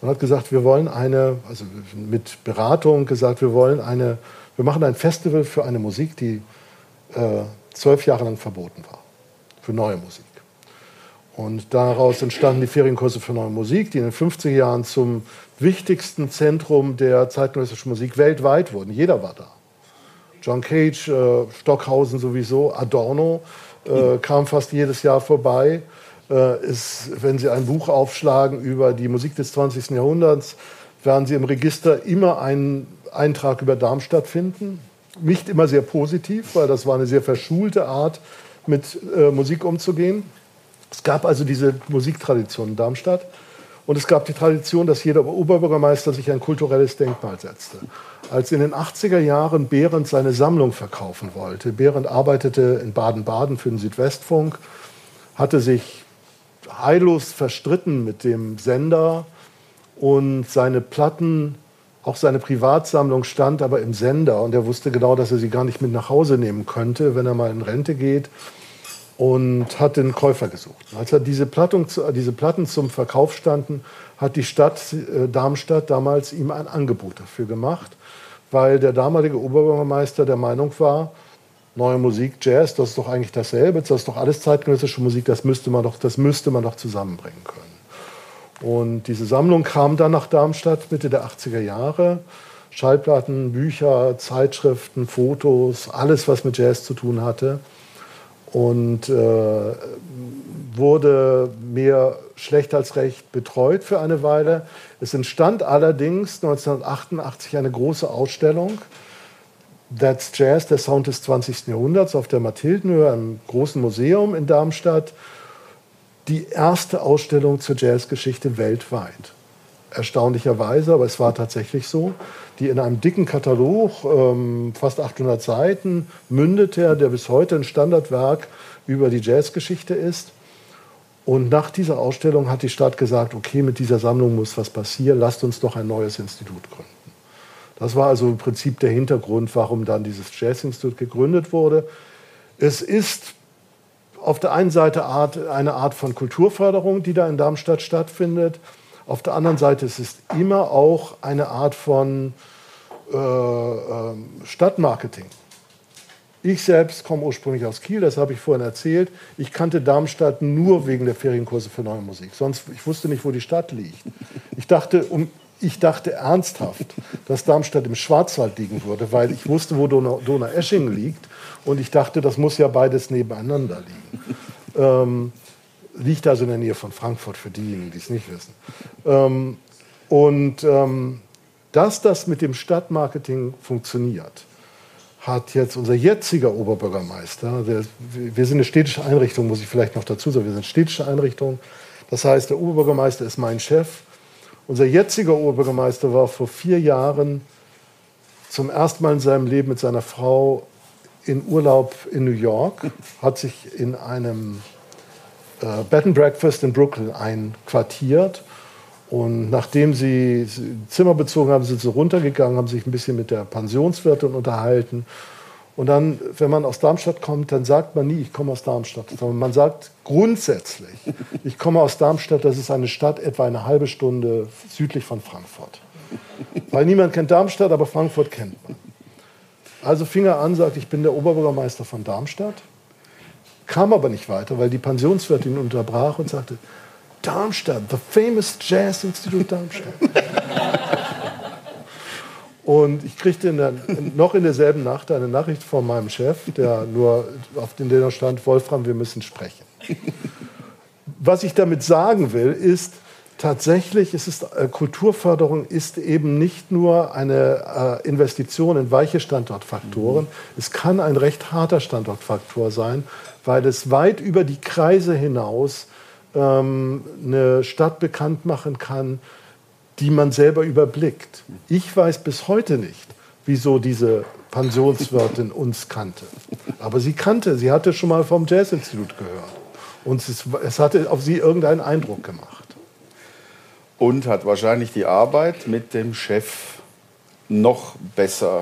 Und hat gesagt, wir wollen eine, also mit Beratung gesagt, wir wollen eine, wir machen ein Festival für eine Musik, die äh, zwölf Jahre lang verboten war, für neue Musik. Und daraus entstanden die Ferienkurse für neue Musik, die in den 50er Jahren zum wichtigsten Zentrum der zeitgenössischen Musik weltweit wurden. Jeder war da. John Cage, äh, Stockhausen sowieso, Adorno äh, kam fast jedes Jahr vorbei. Äh, ist, wenn Sie ein Buch aufschlagen über die Musik des 20. Jahrhunderts, werden Sie im Register immer einen Eintrag über Darmstadt finden. Nicht immer sehr positiv, weil das war eine sehr verschulte Art, mit äh, Musik umzugehen. Es gab also diese Musiktradition in Darmstadt. Und es gab die Tradition, dass jeder Oberbürgermeister sich ein kulturelles Denkmal setzte. Als in den 80er Jahren Behrendt seine Sammlung verkaufen wollte, Behrendt arbeitete in Baden-Baden für den Südwestfunk, hatte sich heillos verstritten mit dem Sender und seine Platten, auch seine Privatsammlung stand aber im Sender und er wusste genau, dass er sie gar nicht mit nach Hause nehmen könnte, wenn er mal in Rente geht und hat den Käufer gesucht. Als er diese, Plattung, diese Platten zum Verkauf standen, hat die Stadt äh, Darmstadt damals ihm ein Angebot dafür gemacht, weil der damalige Oberbürgermeister der Meinung war, neue Musik, Jazz, das ist doch eigentlich dasselbe, das ist doch alles zeitgenössische Musik, das müsste man doch, das müsste man doch zusammenbringen können. Und diese Sammlung kam dann nach Darmstadt Mitte der 80er Jahre. Schallplatten, Bücher, Zeitschriften, Fotos, alles, was mit Jazz zu tun hatte und äh, wurde mehr schlecht als recht betreut für eine Weile. Es entstand allerdings 1988 eine große Ausstellung, That's Jazz, der Sound des 20. Jahrhunderts, auf der Mathildenhöhe, einem großen Museum in Darmstadt. Die erste Ausstellung zur Jazzgeschichte weltweit erstaunlicherweise, aber es war tatsächlich so, die in einem dicken Katalog, ähm, fast 800 Seiten, mündete, der bis heute ein Standardwerk über die Jazzgeschichte ist. Und nach dieser Ausstellung hat die Stadt gesagt, okay, mit dieser Sammlung muss was passieren, lasst uns doch ein neues Institut gründen. Das war also im Prinzip der Hintergrund, warum dann dieses Jazzinstitut gegründet wurde. Es ist auf der einen Seite eine Art von Kulturförderung, die da in Darmstadt stattfindet. Auf der anderen Seite ist es immer auch eine Art von äh, äh, Stadtmarketing. Ich selbst komme ursprünglich aus Kiel, das habe ich vorhin erzählt. Ich kannte Darmstadt nur wegen der Ferienkurse für neue Musik. Sonst, ich wusste nicht, wo die Stadt liegt. Ich dachte, um, ich dachte ernsthaft, dass Darmstadt im Schwarzwald liegen würde, weil ich wusste, wo Donau, Donaueschingen liegt. Und ich dachte, das muss ja beides nebeneinander liegen. Ähm, liegt also in der Nähe von Frankfurt für diejenigen, die es nicht wissen. Ähm, und ähm, dass das mit dem Stadtmarketing funktioniert, hat jetzt unser jetziger Oberbürgermeister, der, wir sind eine städtische Einrichtung, muss ich vielleicht noch dazu sagen, wir sind städtische Einrichtung. Das heißt, der Oberbürgermeister ist mein Chef. Unser jetziger Oberbürgermeister war vor vier Jahren zum ersten Mal in seinem Leben mit seiner Frau in Urlaub in New York, hat sich in einem äh, Bed and Breakfast in Brooklyn einquartiert. Und nachdem sie Zimmer bezogen haben, sind sie runtergegangen, haben sich ein bisschen mit der Pensionswirtin unterhalten. Und dann, wenn man aus Darmstadt kommt, dann sagt man nie, ich komme aus Darmstadt, sondern man sagt grundsätzlich, ich komme aus Darmstadt, das ist eine Stadt etwa eine halbe Stunde südlich von Frankfurt. Weil niemand kennt Darmstadt, aber Frankfurt kennt man. Also fing er an, sagt, ich bin der Oberbürgermeister von Darmstadt kam aber nicht weiter, weil die Pensionswirtin unterbrach und sagte, Darmstadt, the famous Jazz Institute Darmstadt. und ich kriegte in der, noch in derselben Nacht eine Nachricht von meinem Chef, der nur auf den der stand, Wolfram, wir müssen sprechen. Was ich damit sagen will, ist, tatsächlich ist es, äh, Kulturförderung ist eben nicht nur eine äh, Investition in weiche Standortfaktoren, mhm. es kann ein recht harter Standortfaktor sein, weil es weit über die Kreise hinaus ähm, eine Stadt bekannt machen kann, die man selber überblickt. Ich weiß bis heute nicht, wieso diese Pensionswirtin uns kannte. Aber sie kannte, sie hatte schon mal vom Jazzinstitut gehört. Und es, es hatte auf sie irgendeinen Eindruck gemacht. Und hat wahrscheinlich die Arbeit mit dem Chef noch besser.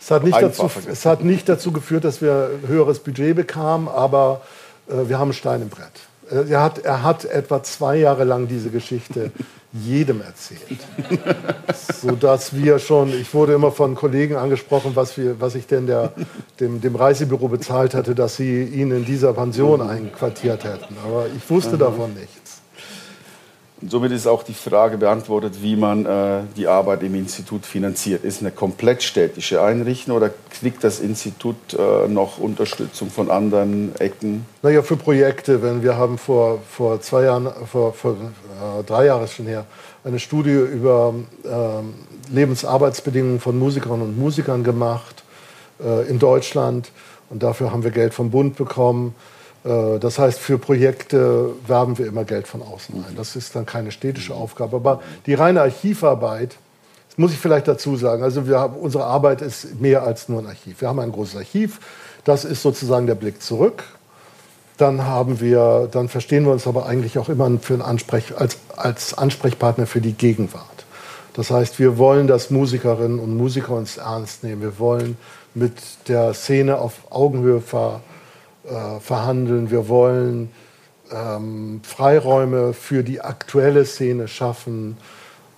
Es hat, nicht dazu, es hat nicht dazu geführt, dass wir höheres Budget bekamen, aber äh, wir haben einen Stein im Brett. Äh, er hat, er hat etwa zwei Jahre lang diese Geschichte jedem erzählt. Sodass wir schon, ich wurde immer von Kollegen angesprochen, was, wir, was ich denn der, dem, dem Reisebüro bezahlt hatte, dass sie ihn in dieser Pension einquartiert hätten. Aber ich wusste davon nichts. Und somit ist auch die Frage beantwortet, wie man äh, die Arbeit im Institut finanziert. Ist eine komplett städtische Einrichtung oder kriegt das Institut äh, noch Unterstützung von anderen Ecken? Naja, für Projekte. Wenn wir haben vor, vor zwei Jahren, vor, vor äh, drei Jahren schon her, eine Studie über ähm, Lebensarbeitsbedingungen von Musikerinnen und Musikern gemacht äh, in Deutschland. Und dafür haben wir Geld vom Bund bekommen. Äh, das heißt, für Projekte werben wir immer Geld von außen ein. Das ist dann keine städtische Aufgabe. Aber die reine Archivarbeit, das muss ich vielleicht dazu sagen, also haben, unsere Arbeit ist mehr als nur ein Archiv. Wir haben ein großes Archiv, das ist sozusagen der Blick zurück. Dann haben wir, dann verstehen wir uns aber eigentlich auch immer für einen Ansprech, als, als Ansprechpartner für die Gegenwart. Das heißt, wir wollen, dass Musikerinnen und Musiker uns ernst nehmen. Wir wollen mit der Szene auf Augenhöhe ver, äh, verhandeln. Wir wollen ähm, Freiräume für die aktuelle Szene schaffen.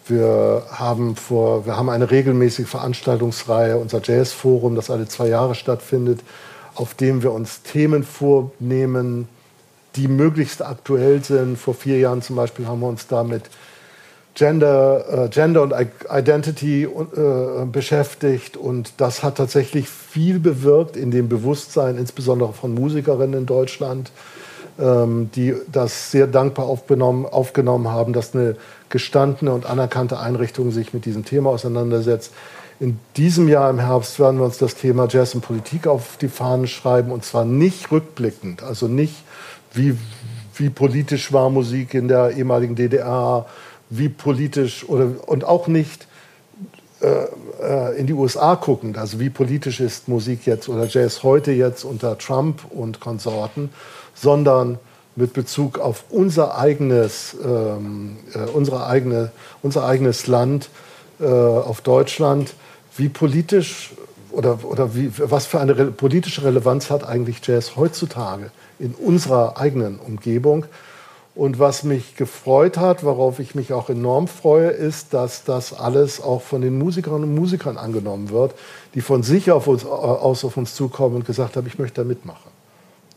Wir haben, vor, wir haben eine regelmäßige Veranstaltungsreihe, unser Jazzforum, das alle zwei Jahre stattfindet, auf dem wir uns Themen vornehmen, die möglichst aktuell sind. Vor vier Jahren zum Beispiel haben wir uns damit Gender, äh, Gender und Identity äh, beschäftigt und das hat tatsächlich viel bewirkt in dem Bewusstsein, insbesondere von Musikerinnen in Deutschland, ähm, die das sehr dankbar aufgenommen, haben, dass eine gestandene und anerkannte Einrichtung sich mit diesem Thema auseinandersetzt. In diesem Jahr im Herbst werden wir uns das Thema Jazz und Politik auf die Fahnen schreiben und zwar nicht rückblickend, also nicht wie, wie politisch war Musik in der ehemaligen DDR, wie politisch oder und auch nicht äh, äh, in die USA guckend, also wie politisch ist Musik jetzt oder Jazz heute jetzt unter Trump und Konsorten, sondern mit Bezug auf unser eigenes, ähm, äh, unsere eigene, unser eigenes Land, äh, auf Deutschland, wie politisch oder, oder wie, was für eine politische Relevanz hat eigentlich Jazz heutzutage in unserer eigenen Umgebung und was mich gefreut hat, worauf ich mich auch enorm freue, ist, dass das alles auch von den Musikerinnen und Musikern angenommen wird, die von sich auf uns, aus auf uns zukommen und gesagt haben, ich möchte da mitmachen.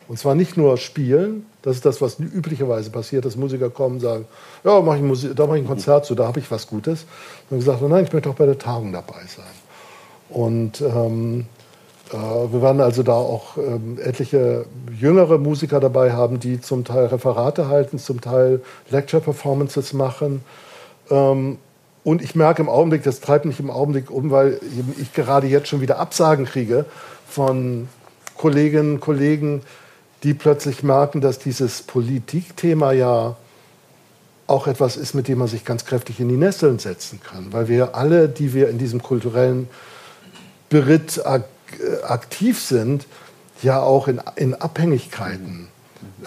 Und zwar nicht nur spielen, das ist das, was üblicherweise passiert, dass Musiker kommen und sagen, ja, mach ich Musik, da mache ich ein Konzert zu, da habe ich was Gutes. Und gesagt, nein, ich möchte auch bei der Tagung dabei sein. Und ähm, äh, wir werden also da auch ähm, etliche jüngere Musiker dabei haben, die zum Teil Referate halten, zum Teil Lecture-Performances machen. Ähm, und ich merke im Augenblick, das treibt mich im Augenblick um, weil ich gerade jetzt schon wieder Absagen kriege von Kolleginnen und Kollegen, die plötzlich merken, dass dieses Politikthema ja auch etwas ist, mit dem man sich ganz kräftig in die Nesseln setzen kann. Weil wir alle, die wir in diesem kulturellen Beritt äh, aktiv sind, ja auch in, in Abhängigkeiten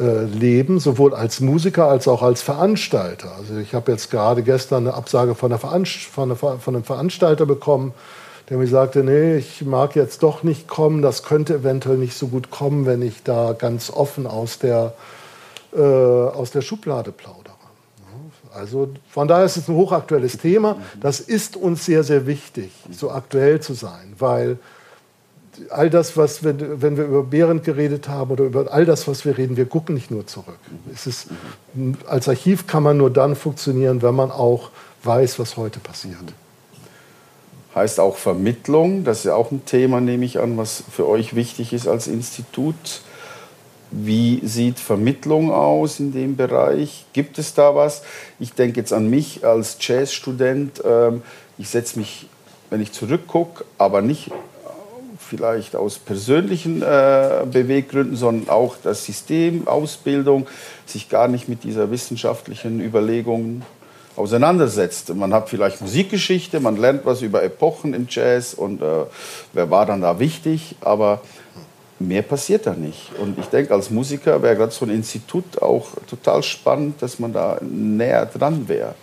äh, leben, sowohl als Musiker als auch als Veranstalter. Also ich habe jetzt gerade gestern eine Absage von, einer von, einer, von einem Veranstalter bekommen, der mir sagte, nee, ich mag jetzt doch nicht kommen, das könnte eventuell nicht so gut kommen, wenn ich da ganz offen aus der, äh, aus der Schublade plaudere. Also von daher ist es ein hochaktuelles Thema. Das ist uns sehr, sehr wichtig, so aktuell zu sein, weil all das, was, wenn, wenn wir über Behrendt geredet haben oder über all das, was wir reden, wir gucken nicht nur zurück. Es ist, als Archiv kann man nur dann funktionieren, wenn man auch weiß, was heute passiert. Heißt auch Vermittlung, das ist ja auch ein Thema, nehme ich an, was für euch wichtig ist als Institut. Wie sieht Vermittlung aus in dem Bereich? Gibt es da was? Ich denke jetzt an mich als Jazzstudent. Ähm, ich setze mich, wenn ich zurückgucke, aber nicht vielleicht aus persönlichen äh, Beweggründen, sondern auch das System, Ausbildung, sich gar nicht mit dieser wissenschaftlichen Überlegung auseinandersetzt. Man hat vielleicht Musikgeschichte, man lernt was über Epochen im Jazz und äh, wer war dann da wichtig, aber mehr passiert da nicht. Und ich denke, als Musiker wäre gerade so ein Institut auch total spannend, dass man da näher dran wäre.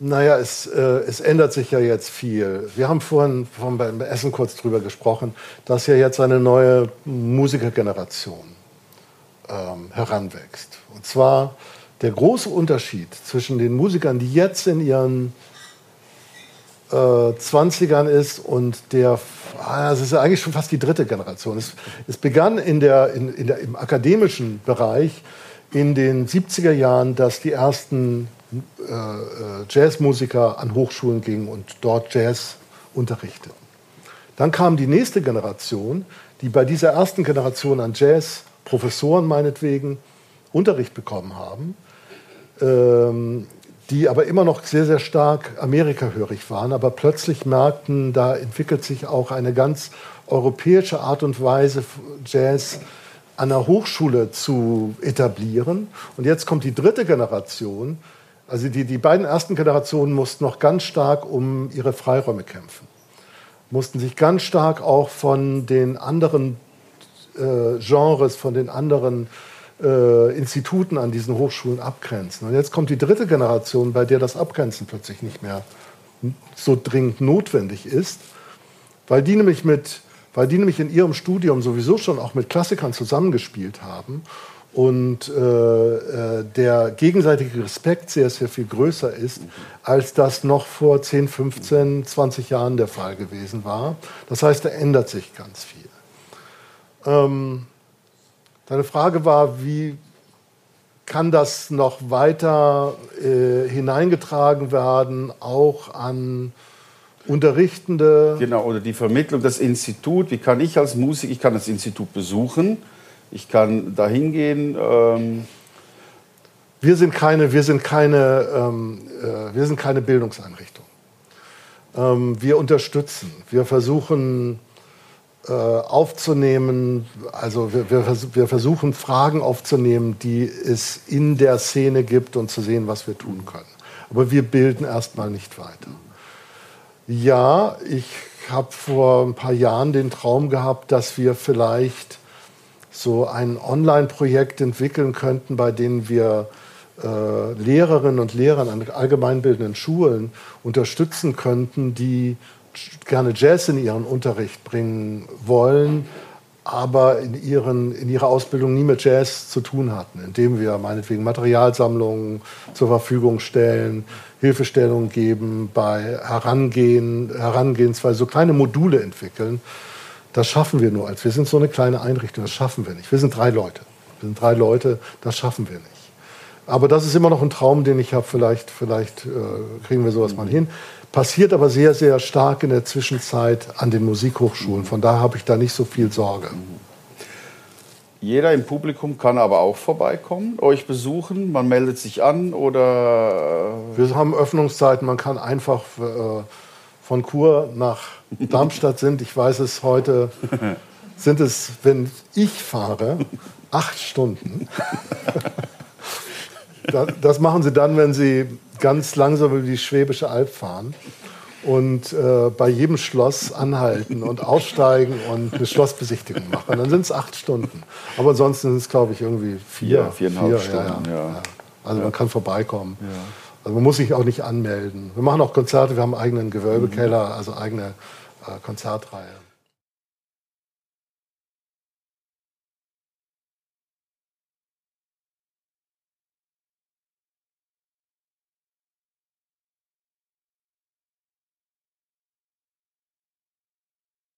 Naja, es, äh, es ändert sich ja jetzt viel. Wir haben vorhin, vorhin beim Essen kurz drüber gesprochen, dass ja jetzt eine neue Musikergeneration ähm, heranwächst. Und zwar der große Unterschied zwischen den Musikern, die jetzt in ihren äh, 20ern ist und der, ah, es ist ja eigentlich schon fast die dritte Generation. Es, es begann in der, in, in der, im akademischen Bereich in den 70er Jahren, dass die ersten Jazzmusiker an Hochschulen gingen und dort Jazz unterrichteten. Dann kam die nächste Generation, die bei dieser ersten Generation an Jazz-Professoren meinetwegen Unterricht bekommen haben, ähm, die aber immer noch sehr, sehr stark amerikahörig waren, aber plötzlich merkten, da entwickelt sich auch eine ganz europäische Art und Weise, Jazz an der Hochschule zu etablieren. Und jetzt kommt die dritte Generation. Also die, die beiden ersten Generationen mussten noch ganz stark um ihre Freiräume kämpfen, mussten sich ganz stark auch von den anderen äh, Genres, von den anderen äh, Instituten an diesen Hochschulen abgrenzen. Und jetzt kommt die dritte Generation, bei der das Abgrenzen plötzlich nicht mehr so dringend notwendig ist, weil die nämlich mit, weil die nämlich in ihrem Studium sowieso schon auch mit Klassikern zusammengespielt haben und äh, äh der gegenseitige Respekt sehr, sehr viel größer ist, als das noch vor 10, 15, 20 Jahren der Fall gewesen war. Das heißt, da ändert sich ganz viel. Ähm, Deine Frage war, wie kann das noch weiter äh, hineingetragen werden, auch an Unterrichtende? Genau, oder die Vermittlung, das Institut. Wie kann ich als Musiker, ich kann das Institut besuchen, ich kann da hingehen. Ähm wir sind keine, wir sind keine, ähm, äh, wir sind keine Bildungseinrichtung. Ähm, wir unterstützen, wir versuchen äh, aufzunehmen. Also wir, wir, wir, versuchen Fragen aufzunehmen, die es in der Szene gibt und zu sehen, was wir tun können. Aber wir bilden erstmal nicht weiter. Ja, ich habe vor ein paar Jahren den Traum gehabt, dass wir vielleicht so ein Online-Projekt entwickeln könnten, bei dem wir äh, Lehrerinnen und Lehrer an allgemeinbildenden Schulen unterstützen könnten, die gerne Jazz in ihren Unterricht bringen wollen, aber in, ihren, in ihrer Ausbildung nie mit Jazz zu tun hatten, indem wir meinetwegen Materialsammlungen zur Verfügung stellen, Hilfestellungen geben, bei Herangehen, Herangehensweise so kleine Module entwickeln. Das schaffen wir nur als. Wir sind so eine kleine Einrichtung, das schaffen wir nicht. Wir sind drei Leute. Wir sind drei Leute, das schaffen wir nicht. Aber das ist immer noch ein Traum, den ich habe. Vielleicht, vielleicht äh, kriegen wir sowas mal hin. Passiert aber sehr, sehr stark in der Zwischenzeit an den Musikhochschulen. Von daher habe ich da nicht so viel Sorge. Jeder im Publikum kann aber auch vorbeikommen, euch besuchen. Man meldet sich an oder. Äh, Wir haben Öffnungszeiten. Man kann einfach äh, von Chur nach Darmstadt sind. Ich weiß es heute. Sind es, wenn ich fahre, acht Stunden. das machen Sie dann, wenn Sie ganz langsam über die Schwäbische Alb fahren und äh, bei jedem Schloss anhalten und aussteigen und eine Schlossbesichtigung machen. Dann sind es acht Stunden. Aber ansonsten sind es, glaube ich, irgendwie vier. Ja, viereinhalb vier, Stunden, ja, ja. ja. Also man kann vorbeikommen. Also man muss sich auch nicht anmelden. Wir machen auch Konzerte, wir haben einen eigenen Gewölbekeller, also eigene äh, Konzertreihe.